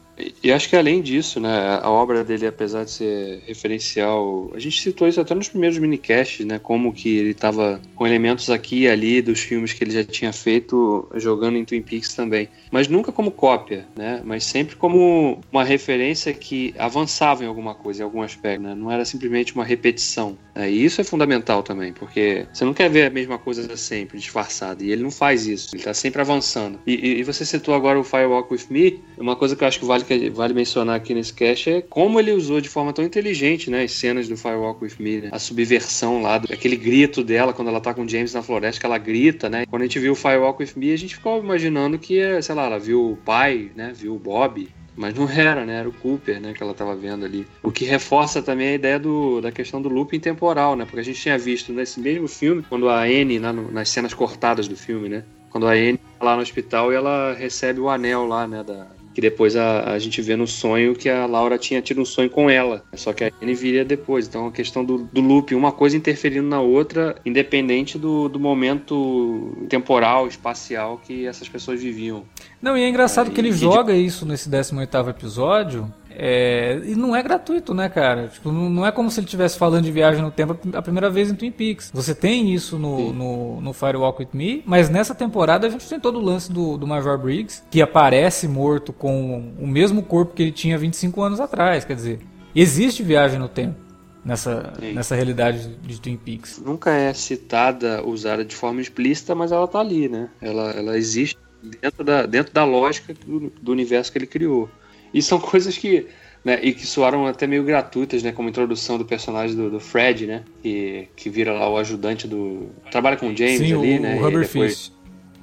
e acho que além disso, né, a obra dele, apesar de ser referencial, a gente citou isso até nos primeiros minicasts, né, como que ele estava com elementos aqui e ali dos filmes que ele já tinha feito, jogando em Twin Peaks também. Mas nunca como cópia, né, mas sempre como uma referência que avançava em alguma coisa, em algum aspecto, né, não era simplesmente uma repetição. Né, e isso é fundamental também, porque você não quer ver a mesma coisa sempre, disfarçada, e ele não faz isso, ele está sempre avançando. E, e, você citou agora o Firewalk With Me, uma coisa que eu acho que vale que vale mencionar aqui nesse cast é como ele usou de forma tão inteligente, né, as cenas do Firewalk With Me, né? a subversão lá, aquele grito dela quando ela tá com James na floresta, que ela grita, né? Quando a gente viu o Firewalk With Me, a gente ficou imaginando que, sei lá, ela viu o pai, né, viu o Bob, mas não era, né? Era o Cooper, né? Que ela estava vendo ali. O que reforça também a ideia do, da questão do looping temporal, né? Porque a gente tinha visto nesse mesmo filme, quando a Anne, na, nas cenas cortadas do filme, né? Quando a Anne tá lá no hospital e ela recebe o anel lá, né? Da, que depois a, a gente vê no sonho que a Laura tinha tido um sonho com ela, só que a Anne viria depois. Então a questão do, do loop, uma coisa interferindo na outra, independente do, do momento temporal, espacial que essas pessoas viviam. Não, e é engraçado é, que ele joga de... isso nesse 18 episódio, é, e não é gratuito, né, cara? Tipo, não, é como se ele estivesse falando de viagem no tempo a primeira vez em Twin Peaks. Você tem isso no, no, no Firewalk With Me, mas nessa temporada a gente tem todo o lance do, do Major Briggs, que aparece morto com o mesmo corpo que ele tinha 25 anos atrás. Quer dizer, existe viagem no tempo nessa, nessa realidade de Twin Peaks. Nunca é citada, usada de forma explícita, mas ela tá ali, né? Ela, ela existe dentro da, dentro da lógica do, do universo que ele criou. E são coisas que. Né, e que soaram até meio gratuitas, né? Como a introdução do personagem do, do Fred, né? Que, que vira lá o ajudante do. Trabalha com o James Sim, ali, o, né? O Rubber depois... Fish.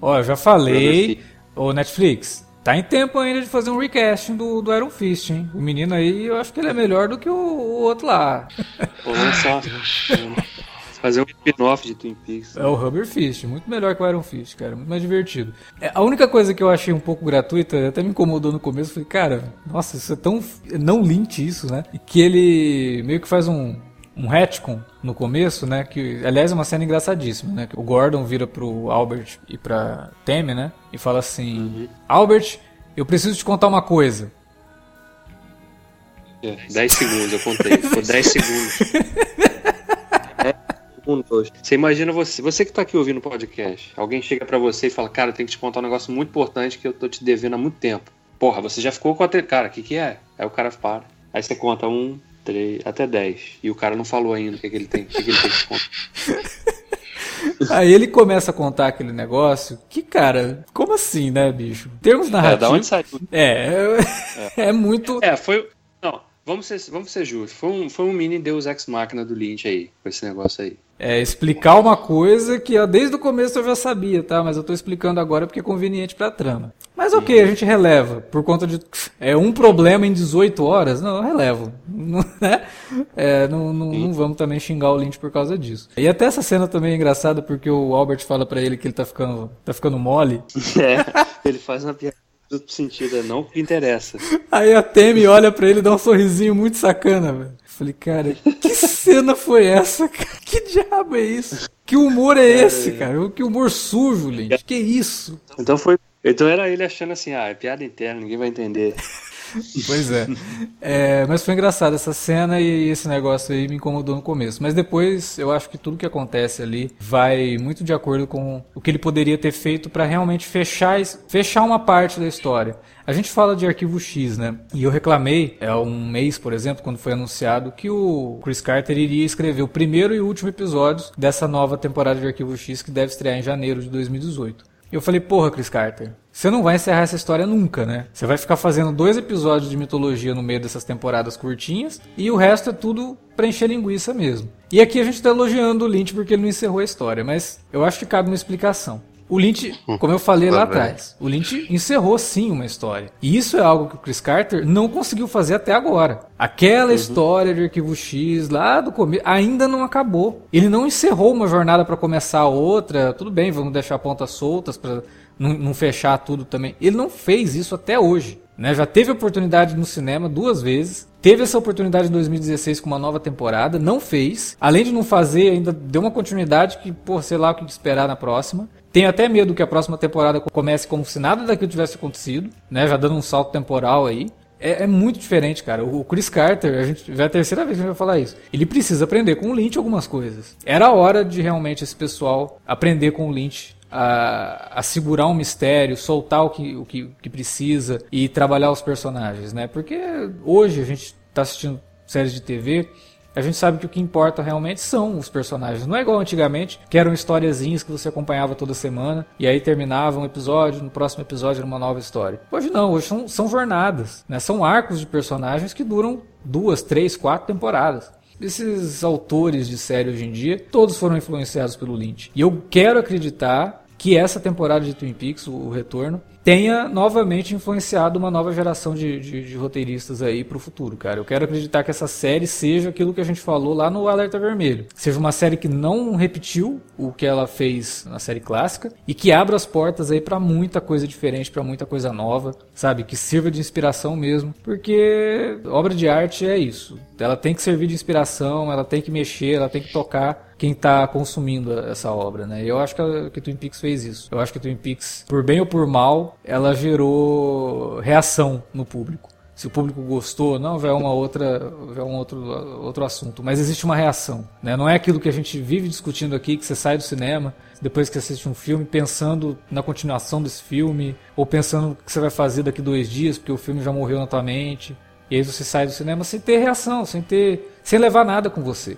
Ó, eu já falei. O Netflix, Tá em tempo ainda de fazer um recasting do, do Iron Fist, hein? O menino aí, eu acho que ele é melhor do que o, o outro lá. Olha só. Fazer um spin-off de Twin Peaks. É o Rubber Fist, muito melhor que o Iron Fist, cara, muito mais divertido. É, a única coisa que eu achei um pouco gratuita, até me incomodou no começo, falei, cara, nossa, isso é tão não lint isso, né? E que ele meio que faz um um retcon no começo, né? Que aliás é uma cena engraçadíssima, né? O Gordon vira pro Albert e pra Tammy, né? E fala assim: uhum. Albert, eu preciso te contar uma coisa. É, 10 segundos, eu contei. Ficou 10 segundos. Segundos. Você imagina você, você que tá aqui ouvindo o podcast, alguém chega para você e fala, cara, eu tenho que te contar um negócio muito importante que eu tô te devendo há muito tempo. Porra, você já ficou com a. Cara, o que, que é? Aí o cara para. Aí você conta um, três, até dez. E o cara não falou ainda o que, que ele tem, o que, que ele tem que contar. Aí ele começa a contar aquele negócio que, cara, como assim, né, bicho? Termos narrativos. É, da onde sai tudo? É, é, é muito. É, foi. Não, vamos ser, vamos ser justos. Foi um, foi um mini Deus Ex Máquina do Lynch aí, com esse negócio aí. É explicar uma coisa que desde o começo eu já sabia, tá? Mas eu tô explicando agora porque é conveniente pra trama. Mas ok, a gente releva. Por conta de. É um problema em 18 horas? Não, eu relevo. Né? é, não, não, não, vamos também xingar o Lynch por causa disso. E até essa cena também é engraçada porque o Albert fala para ele que ele tá ficando, tá ficando mole. É, ele faz uma piada sentido, é não que interessa. Aí a Temi olha para ele e dá um sorrisinho muito sacana, velho. Falei, cara, que cena foi essa, cara? Que diabo é isso? Que humor é esse, cara? Que humor sujo, Lynch. Que isso? Então foi então era ele achando assim, ah, é piada interna, ninguém vai entender. Pois é. é. Mas foi engraçado essa cena e esse negócio aí me incomodou no começo. Mas depois eu acho que tudo que acontece ali vai muito de acordo com o que ele poderia ter feito para realmente fechar, fechar uma parte da história. A gente fala de arquivo X, né? E eu reclamei, há é, um mês, por exemplo, quando foi anunciado que o Chris Carter iria escrever o primeiro e último episódio dessa nova temporada de arquivo X que deve estrear em janeiro de 2018. Eu falei, porra, Chris Carter, você não vai encerrar essa história nunca, né? Você vai ficar fazendo dois episódios de mitologia no meio dessas temporadas curtinhas e o resto é tudo pra encher linguiça mesmo. E aqui a gente tá elogiando o Lynch porque ele não encerrou a história, mas eu acho que cabe uma explicação. O Lynch, como eu falei lá atrás, o Lynch encerrou sim uma história. E isso é algo que o Chris Carter não conseguiu fazer até agora. Aquela uhum. história de Arquivo X lá do começo ainda não acabou. Ele não encerrou uma jornada para começar outra. Tudo bem, vamos deixar pontas soltas para não, não fechar tudo também. Ele não fez isso até hoje. Né? Já teve oportunidade no cinema duas vezes. Teve essa oportunidade em 2016 com uma nova temporada, não fez. Além de não fazer, ainda deu uma continuidade que, por sei lá o que esperar na próxima. Tenho até medo que a próxima temporada comece como se nada daquilo tivesse acontecido, né? Já dando um salto temporal aí. É, é, muito diferente, cara. O Chris Carter, a gente vai a terceira vez que a gente vai falar isso. Ele precisa aprender com o Lynch algumas coisas. Era hora de realmente esse pessoal aprender com o Lynch a, a, segurar um mistério, soltar o que, o, que, que precisa e trabalhar os personagens, né? Porque hoje a gente está assistindo séries de TV, a gente sabe que o que importa realmente são os personagens. Não é igual antigamente, que eram historiazinhas que você acompanhava toda semana e aí terminava um episódio, no próximo episódio era uma nova história. Hoje não, hoje são, são jornadas, né? São arcos de personagens que duram duas, três, quatro temporadas. Esses autores de série hoje em dia, todos foram influenciados pelo Lynch. E eu quero acreditar que essa temporada de Twin Peaks, o retorno, tenha novamente influenciado uma nova geração de, de, de roteiristas aí para o futuro, cara. Eu quero acreditar que essa série seja aquilo que a gente falou lá no Alerta Vermelho. Seja uma série que não repetiu o que ela fez na série clássica e que abra as portas aí para muita coisa diferente, para muita coisa nova, sabe? Que sirva de inspiração mesmo, porque obra de arte é isso. Ela tem que servir de inspiração, ela tem que mexer, ela tem que tocar quem está consumindo essa obra, né? Eu acho que, a, que Twin Peaks fez isso. Eu acho que Twin Peaks, por bem ou por mal, ela gerou reação no público. Se o público gostou, não, vai uma outra, vai um outro, outro assunto. Mas existe uma reação, né? Não é aquilo que a gente vive discutindo aqui, que você sai do cinema depois que assiste um filme pensando na continuação desse filme ou pensando o que você vai fazer daqui dois dias porque o filme já morreu na tua mente. E aí você sai do cinema sem ter reação, sem ter, sem levar nada com você.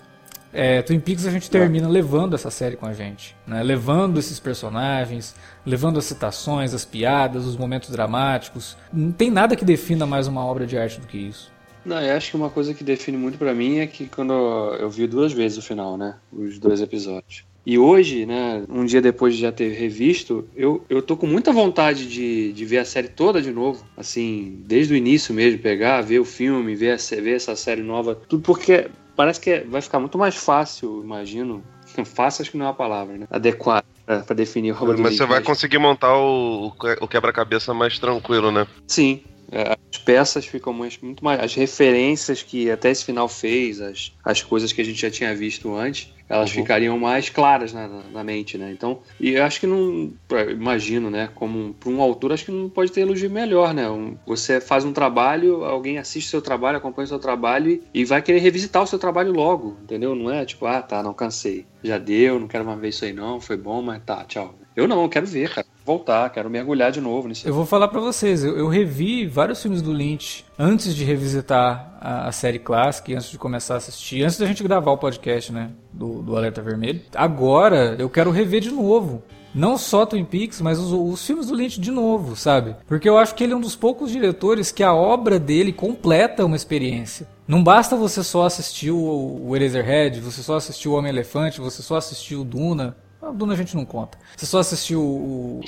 É, Twin Peaks a gente termina levando essa série com a gente, né? levando esses personagens, levando as citações, as piadas, os momentos dramáticos. Não tem nada que defina mais uma obra de arte do que isso. Não, eu acho que uma coisa que define muito para mim é que quando eu vi duas vezes o final, né? Os dois episódios. E hoje, né, um dia depois de já ter revisto, eu, eu tô com muita vontade de, de ver a série toda de novo. Assim, desde o início mesmo, pegar, ver o filme, ver, a, ver essa série nova. Tudo porque parece que vai ficar muito mais fácil, imagino. Fácil acho que não é uma palavra, né? Adequado para definir o Robert Mas você vai conseguir montar o, o quebra-cabeça mais tranquilo, né? Sim, é, as peças ficam muito mais. As referências que até esse final fez, as, as coisas que a gente já tinha visto antes, elas uhum. ficariam mais claras na, na, mente, né? Então, e eu acho que não. Imagino, né? Como para um autor, acho que não pode ter elogio melhor, né? Um, você faz um trabalho, alguém assiste seu trabalho, acompanha o seu trabalho e, e, vai querer revisitar o seu trabalho logo, entendeu? Não é tipo, ah, tá, não cansei. Já deu, não quero mais ver isso aí não, foi bom, mas tá, tchau. Eu não, eu quero ver, cara. Voltar, quero mergulhar de novo nisso. Eu vou falar para vocês, eu, eu, revi vários filmes do Lynch antes de revisitar a, a, série clássica, antes de começar a assistir, antes da gente gravar o podcast, né, do, do Alerta Vermelho. Agora eu quero rever de novo. Não só Twin Peaks, mas os, os, filmes do Lynch de novo, sabe? Porque eu acho que ele é um dos poucos diretores que a obra dele completa uma experiência. Não basta você só assistir o, o Eraserhead, você só assistir o Homem-Elefante, você só assistir o Duna. A Duna a gente não conta. Você só assistiu o,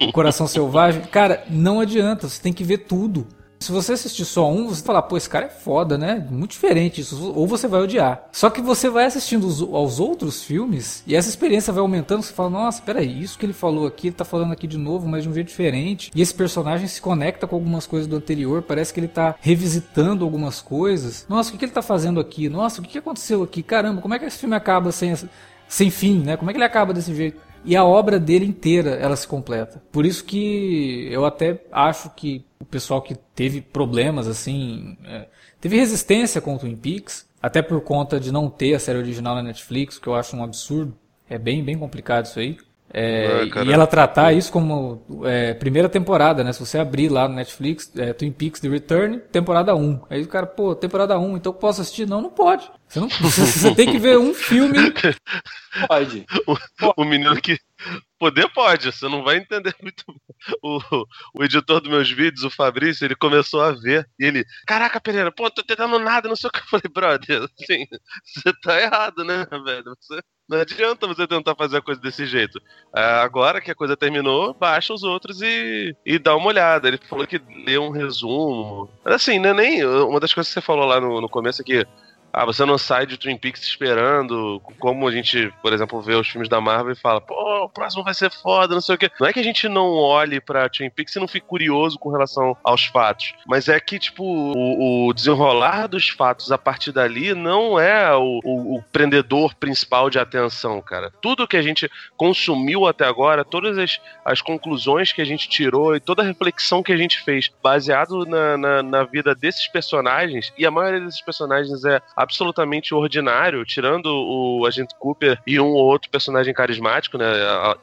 o Coração Selvagem. Cara, não adianta, você tem que ver tudo. Se você assistir só um, você fala, pô, esse cara é foda, né? Muito diferente isso. Ou você vai odiar. Só que você vai assistindo os, aos outros filmes e essa experiência vai aumentando. Você fala, nossa, peraí, isso que ele falou aqui, ele tá falando aqui de novo, mas de um jeito diferente. E esse personagem se conecta com algumas coisas do anterior. Parece que ele tá revisitando algumas coisas. Nossa, o que, que ele tá fazendo aqui? Nossa, o que, que aconteceu aqui? Caramba, como é que esse filme acaba sem, sem fim, né? Como é que ele acaba desse jeito? e a obra dele inteira ela se completa. Por isso que eu até acho que o pessoal que teve problemas assim, é, teve resistência com o Twin Peaks, até por conta de não ter a série original na Netflix, que eu acho um absurdo. É bem, bem complicado isso aí. É, é, e ela tratar isso como é, primeira temporada, né? Se você abrir lá no Netflix, é, Twin Peaks The Return, temporada 1. Aí o cara, pô, temporada 1, então posso assistir? Não, não pode. Você, não, você tem que ver um filme. Pode. O, o, menino que. Poder pode, você não vai entender muito. O, o editor dos meus vídeos, o Fabrício, ele começou a ver. E ele, caraca, Pereira, pô, tô entendendo nada, não sei o que. Eu falei, brother, assim, você tá errado, né, velho? Você Não adianta você tentar fazer a coisa desse jeito. É, agora que a coisa terminou, baixa os outros e, e dá uma olhada. Ele falou que leu um resumo. Mas assim, né, nem. Uma das coisas que você falou lá no, no começo é que ah, você não sai de Twin Peaks esperando, como a gente, por exemplo, vê os filmes da Marvel e fala, pô, o próximo vai ser foda, não sei o quê. Não é que a gente não olhe pra Twin Peaks e não fique curioso com relação aos fatos, mas é que, tipo, o, o desenrolar dos fatos a partir dali não é o, o, o, prendedor principal de atenção, cara. Tudo que a gente consumiu até agora, todas as, as conclusões que a gente tirou e toda a reflexão que a gente fez baseado na, na, na vida desses personagens, e a maioria desses personagens é absolutamente ordinário, tirando o agente Cooper e um ou outro personagem carismático, né?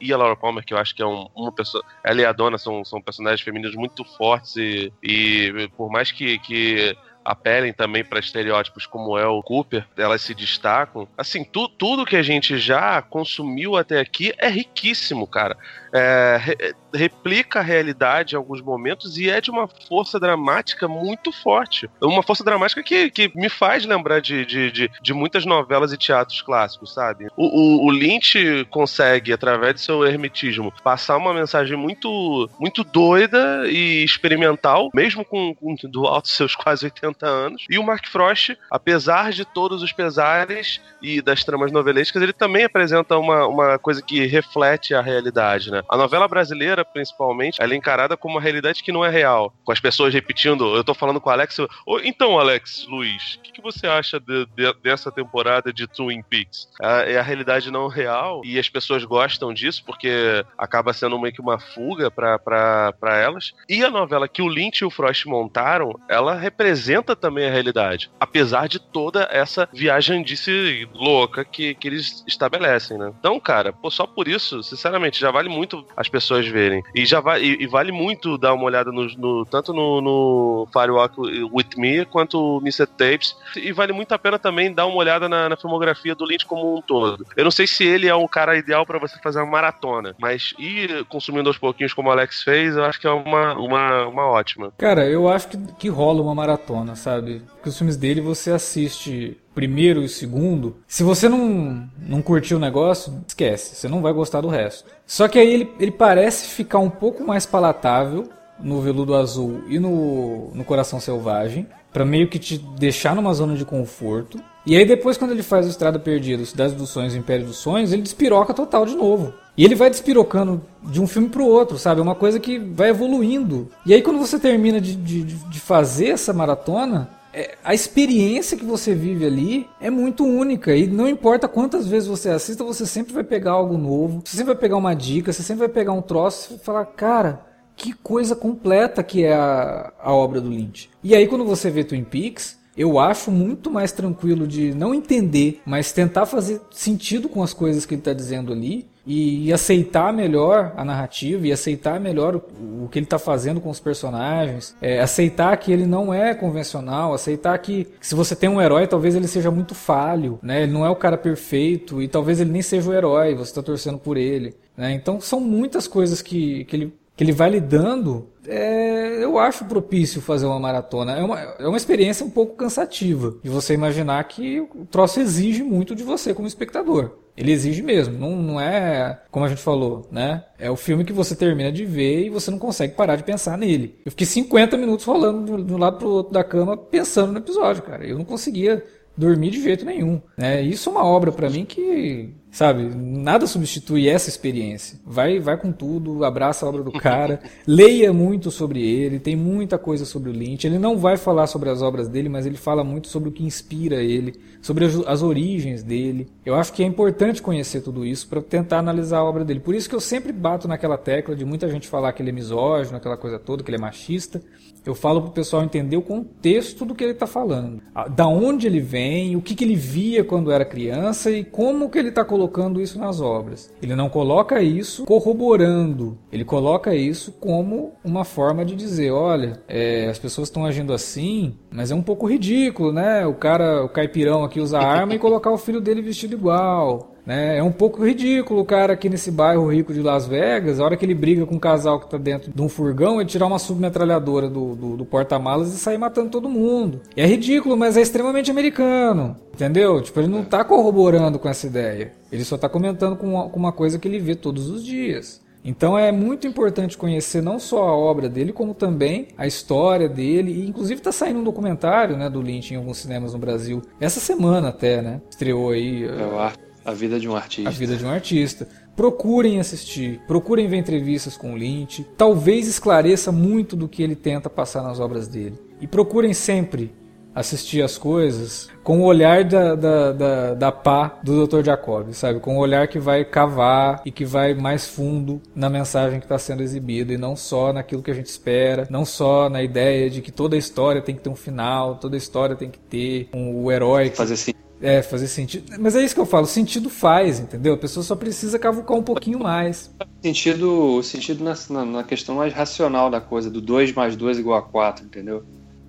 E a Laura Palmer, que eu acho que é um, uma pessoa. Ela e a Dona são, são personagens femininos muito fortes e, e por mais que, que apelem também para estereótipos como é o Cooper, elas se destacam. Assim, tu, tudo que a gente já consumiu até aqui é riquíssimo, cara é, re, replica a realidade em alguns momentos e é de uma força dramática muito forte. Uma força dramática que, que me faz lembrar de, de, de, de muitas novelas e teatros clássicos, sabe? O, o, o, Lynch consegue, através do seu hermetismo, passar uma mensagem muito, muito doida e experimental, mesmo com, com do alto seus quase 80 anos. E o Mark Frost, apesar de todos os pesares e das tramas novelescas, ele também apresenta uma, uma coisa que reflete a realidade, né? A novela brasileira, principalmente, ela é encarada como uma realidade que não é real. Com as pessoas repetindo, eu tô falando com o Alex. Eu, então, Alex, Luiz, o que, que, você acha de, de, dessa temporada de Twin Peaks? É a realidade não real e as pessoas gostam disso porque acaba sendo meio que uma fuga para elas. E a novela que o Lynch e o Frost montaram, ela representa também a realidade. Apesar de toda essa viajandice louca que, que eles estabelecem, né? Então, cara, pô, só por isso, sinceramente, já vale muito as pessoas verem. E já e, e vale muito dar uma olhada no, no tanto no, no Firewalk With Me quanto no Mr. Tapes. E vale muito a pena também dar uma olhada na, na filmografia do Lynch como um todo. Eu não sei se ele é um cara ideal para você fazer uma maratona, mas ir consumindo aos pouquinhos como o Alex fez, eu acho que é uma, uma, uma ótima. Cara, eu acho que, que rola uma maratona, sabe? Porque os filmes dele você assiste primeiro e segundo, se você não, não curtiu o negócio, esquece, você não vai gostar do resto. Só que aí ele, ele parece ficar um pouco mais palatável no Veludo Azul e no, no Coração Selvagem, para meio que te deixar numa zona de conforto. E aí depois quando ele faz o Estrada Perdida, Cidade dos Sonhos e Império dos Sonhos, ele despiroca total de novo. E ele vai despirocando de um filme pro outro, sabe? É uma coisa que vai evoluindo. E aí quando você termina de, de, de fazer essa maratona, é, a experiência que você vive ali é muito única e não importa quantas vezes você assista, você sempre vai pegar algo novo, você sempre vai pegar uma dica, você sempre vai pegar um troço e falar, cara, que coisa completa que é a, a obra do Lynch. E aí quando você vê Twin Peaks, eu acho muito mais tranquilo de não entender, mas tentar fazer sentido com as coisas que ele está dizendo ali e, e, aceitar melhor a narrativa e aceitar melhor o, o que ele está fazendo com os personagens, é, aceitar que ele não é convencional, aceitar que, que, se você tem um herói, talvez ele seja muito falho, né? Ele não é o cara perfeito e talvez ele nem seja o herói, você está torcendo por ele. Né? Então são muitas coisas que, que ele que ele vai lidando, é, eu acho propício fazer uma maratona. É uma, é uma experiência um pouco cansativa de você imaginar que o troço exige muito de você como espectador. Ele exige mesmo, não, não é como a gente falou, né? É o filme que você termina de ver e você não consegue parar de pensar nele. Eu fiquei 50 minutos rolando de um lado pro outro da cama pensando no episódio, cara. Eu não conseguia dormir de jeito nenhum. Né? Isso é uma obra para mim que Sabe? Nada substitui essa experiência. Vai, vai com tudo, abraça a obra do cara, leia muito sobre ele, tem muita coisa sobre o Lynch. Ele não vai falar sobre as obras dele, mas ele fala muito sobre o que inspira ele, sobre as, origens dele. Eu acho que é importante conhecer tudo isso para tentar analisar a obra dele. Por isso que eu sempre bato naquela tecla de muita gente falar que ele é misógino, aquela coisa toda, que ele é machista. Eu falo pro pessoal entender o contexto do que ele está falando. Da onde ele vem, o que, que ele via quando era criança e como que ele está colocando isso nas obras. Ele não coloca isso corroborando, ele coloca isso como uma forma de dizer, olha, é, as pessoas estão agindo assim, mas é um pouco ridículo, né? O cara, o caipirão aqui usa arma e colocar o filho dele vestido igual. Né? É um pouco ridículo o cara aqui nesse bairro rico de Las Vegas, a hora que ele briga com um casal que tá dentro de um furgão, ele tirar uma submetralhadora do, do, do porta-malas e sair matando todo mundo. é ridículo, mas é extremamente americano. Entendeu? Tipo, ele não tá corroborando com essa ideia. Ele só tá comentando com uma, com uma coisa que ele vê todos os dias. Então é muito importante conhecer não só a obra dele, como também a história dele. E inclusive está saindo um documentário né, do Lynch em alguns cinemas no Brasil. Essa semana até, né? Estreou aí. É a vida de um artista. A vida de um artista. Procurem assistir, procurem ver entrevistas com o Lynch. Talvez esclareça muito do que ele tenta passar nas obras dele. E procurem sempre assistir as coisas com o olhar da, da, da, da pá do Dr. Jacob, sabe? Com o olhar que vai cavar e que vai mais fundo na mensagem que está sendo exibida e não só naquilo que a gente espera, não só na ideia de que toda história tem que ter um final, toda história tem que ter um, o herói. Que... Fazer. É, fazer sentido. Mas é isso que eu falo, sentido faz, entendeu? A pessoa só precisa cavucar um pouquinho mais. Sentido, sentido na, na questão mais racional da coisa, do 2 mais 2 igual a 4, entendeu?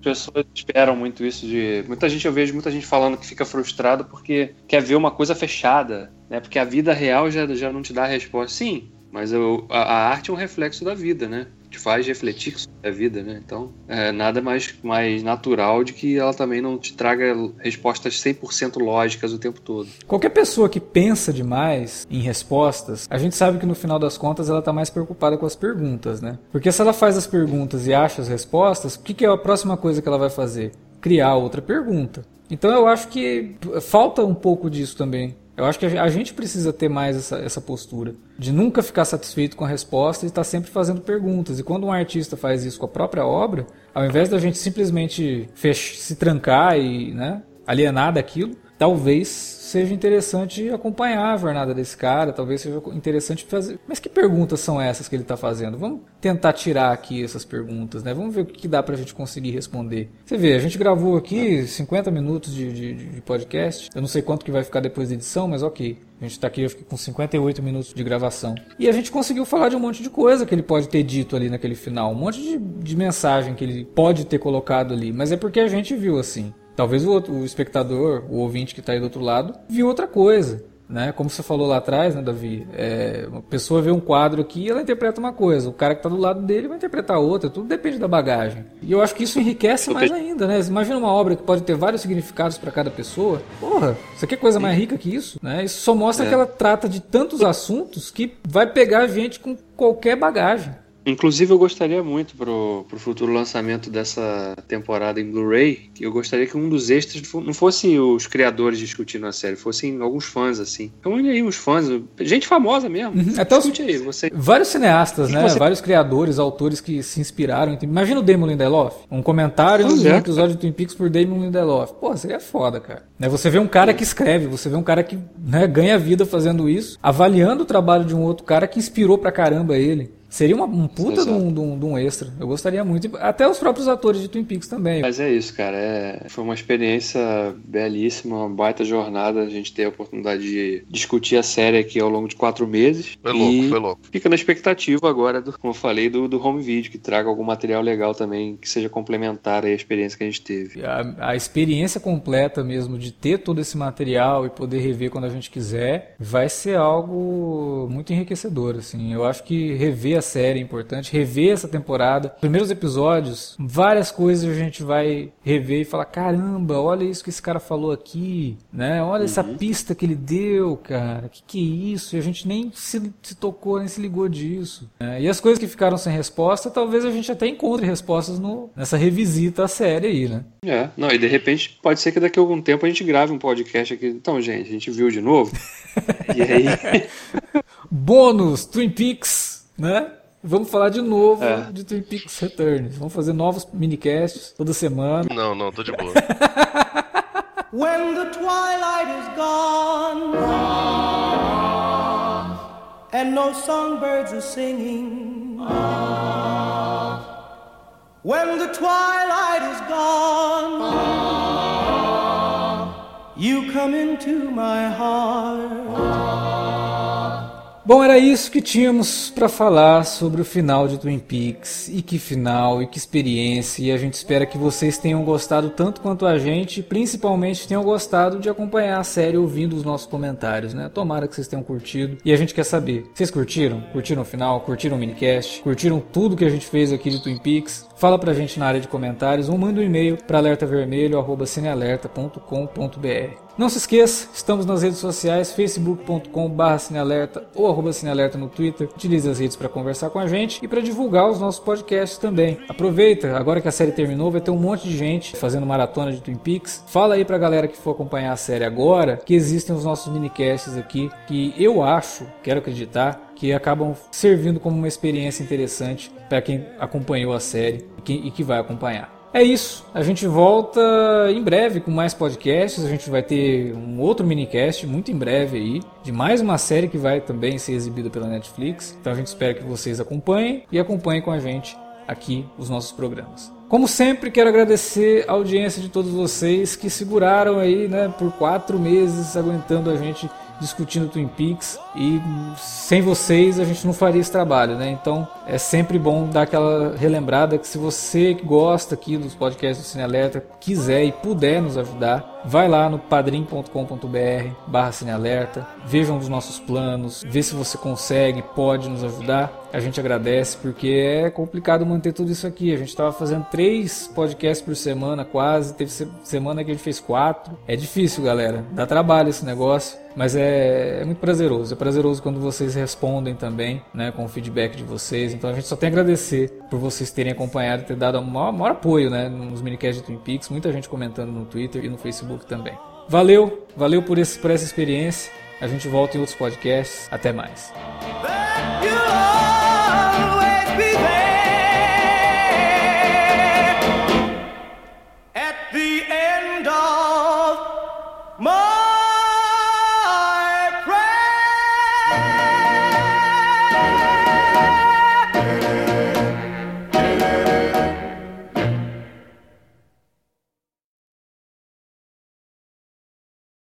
pessoas esperam muito isso de. Muita gente, eu vejo muita gente falando que fica frustrado porque quer ver uma coisa fechada, né? Porque a vida real já, já não te dá a resposta. Sim, mas eu, a, a arte é um reflexo da vida, né? te faz refletir sobre a vida, né? Então, é nada mais, mais natural de que ela também não te traga respostas 100% lógicas o tempo todo. Qualquer pessoa que pensa demais em respostas, a gente sabe que no final das contas ela está mais preocupada com as perguntas, né? Porque se ela faz as perguntas e acha as respostas, o que, que é a próxima coisa que ela vai fazer? Criar outra pergunta. Então eu acho que falta um pouco disso também eu acho que a gente precisa ter mais essa, essa postura de nunca ficar satisfeito com a resposta e estar sempre fazendo perguntas. E quando um artista faz isso com a própria obra, ao invés da gente simplesmente fech se trancar e né, alienar daquilo, talvez seja interessante acompanhar a jornada desse cara, talvez seja interessante fazer. Mas que perguntas são essas que ele está fazendo? Vamos tentar tirar aqui essas perguntas, né? Vamos ver o que dá para a gente conseguir responder. Você vê, a gente gravou aqui 50 minutos de, de, de podcast. Eu não sei quanto que vai ficar depois da edição, mas ok. A gente está aqui eu com 58 minutos de gravação. E a gente conseguiu falar de um monte de coisa que ele pode ter dito ali naquele final. Um monte de, de mensagem que ele pode ter colocado ali. Mas é porque a gente viu assim. Talvez o, outro, o espectador, o ouvinte que está aí do outro lado, viu outra coisa. Né? Como você falou lá atrás, né, Davi? É, uma pessoa vê um quadro aqui e ela interpreta uma coisa. O cara que está do lado dele vai interpretar outra. Tudo depende da bagagem. E eu acho que isso enriquece mais ainda, né? Imagina uma obra que pode ter vários significados para cada pessoa. Porra, isso aqui é coisa mais rica que isso, né? Isso só mostra é. que ela trata de tantos assuntos que vai pegar a gente com qualquer bagagem. Inclusive, eu gostaria muito pro, pro futuro lançamento dessa temporada em Blu-ray, que eu gostaria que um dos extras não fosse os criadores discutindo a série, fossem alguns fãs, assim. Então, olha aí, uns fãs, gente famosa mesmo. Uhum. Até os, aí, você... Vários cineastas, né? Você... Vários criadores, autores que se inspiraram. Imagina o Damon Lindelof, um comentário no é. episódio de Twin Peaks por Damon Lindelof. Pô, isso aí é foda, cara. Né? Você vê um cara que escreve, você vê um cara que né, ganha vida fazendo isso, avaliando o trabalho de um outro cara que inspirou pra caramba ele. Seria uma, um puta de um, de, um, de um, extra. Eu gostaria muito. Até os próprios atores de Twin Peaks também. Mas é isso, cara. É, foi uma experiência belíssima, uma baita jornada. A gente ter a oportunidade de discutir a série aqui ao longo de quatro meses. Foi louco, foi louco. Fica na expectativa agora, do, como eu falei, do, do home video, que traga algum material legal também, que seja complementar à experiência que a gente teve. A, a experiência completa mesmo de ter todo esse material e poder rever quando a gente quiser, vai ser algo muito enriquecedor. Assim. Eu acho que rever a série é importante, rever essa temporada. Primeiros episódios, várias coisas a gente vai rever e falar: caramba, olha isso que esse cara falou aqui, né? Olha uhum. essa pista que ele deu, cara. Que que é isso? E a gente nem se, se tocou, nem se ligou disso. É, e as coisas que ficaram sem resposta, talvez a gente até encontre respostas no, nessa revisita à série aí, né? É, não, e de repente pode ser que daqui a algum tempo a gente grave um podcast aqui. Então, gente, a gente viu de novo. e aí. Bônus Twin Peaks né? Vamos falar de novo é. de Twin Peaks Returns. Vamos fazer novos minicasts toda semana. Não, não, tô de boa. When the twilight is gone and no songbirds are singing. When the twilight is gone, you come into my heart. Bom, era isso que tínhamos para falar sobre o final de Twin Peaks. E que final, e que experiência. E a gente espera que vocês tenham gostado tanto quanto a gente, principalmente tenham gostado de acompanhar a série ouvindo os nossos comentários, né? Tomara que vocês tenham curtido. E a gente quer saber, vocês curtiram? Curtiram o final? Curtiram o minicast? Curtiram tudo que a gente fez aqui de Twin Peaks? Fala pra gente na área de comentários ou manda um e-mail para alertavermelho@cinealerta.com.br. Não se esqueça, estamos nas redes sociais, facebook.com.br ou arroba cinealerta no Twitter. Utilize as redes para conversar com a gente e para divulgar os nossos podcasts também. Aproveita, agora que a série terminou, vai ter um monte de gente fazendo maratona de Twin Peaks. Fala aí pra galera que for acompanhar a série agora que existem os nossos minicasts aqui que eu acho, quero acreditar, que acabam servindo como uma experiência interessante para quem acompanhou a série e que vai acompanhar. É isso. A gente volta em breve com mais podcasts. A gente vai ter um outro minicast muito em breve aí, de mais uma série que vai também ser exibida pela Netflix. Então a gente espera que vocês acompanhem e acompanhem com a gente aqui os nossos programas. Como sempre, quero agradecer a audiência de todos vocês que seguraram aí, né, por quatro meses aguentando a gente discutindo Twin Peaks e sem vocês a gente não faria esse trabalho, né? Então é sempre bom dar aquela relembrada que se você gosta aqui dos podcasts do Cine Alerta, quiser e puder nos ajudar, vai lá no padrim.com.br barra Cinealerta, veja um dos nossos planos, vê se você consegue, pode nos ajudar. A gente agradece porque é complicado manter tudo isso aqui. A gente estava fazendo três podcasts por semana quase, teve semana que a gente fez quatro. É difícil, galera. Dá trabalho esse negócio. Mas é, é, muito prazeroso. É prazeroso quando vocês respondem também, né, com o feedback de vocês. Então a gente só tem a agradecer por vocês terem acompanhado ter dado o maior, maior apoio, né, nos minicasts de Twin Peaks. Muita gente comentando no Twitter e no Facebook também. Valeu, valeu por, esse, por essa experiência. A gente volta em outros podcasts. Até mais.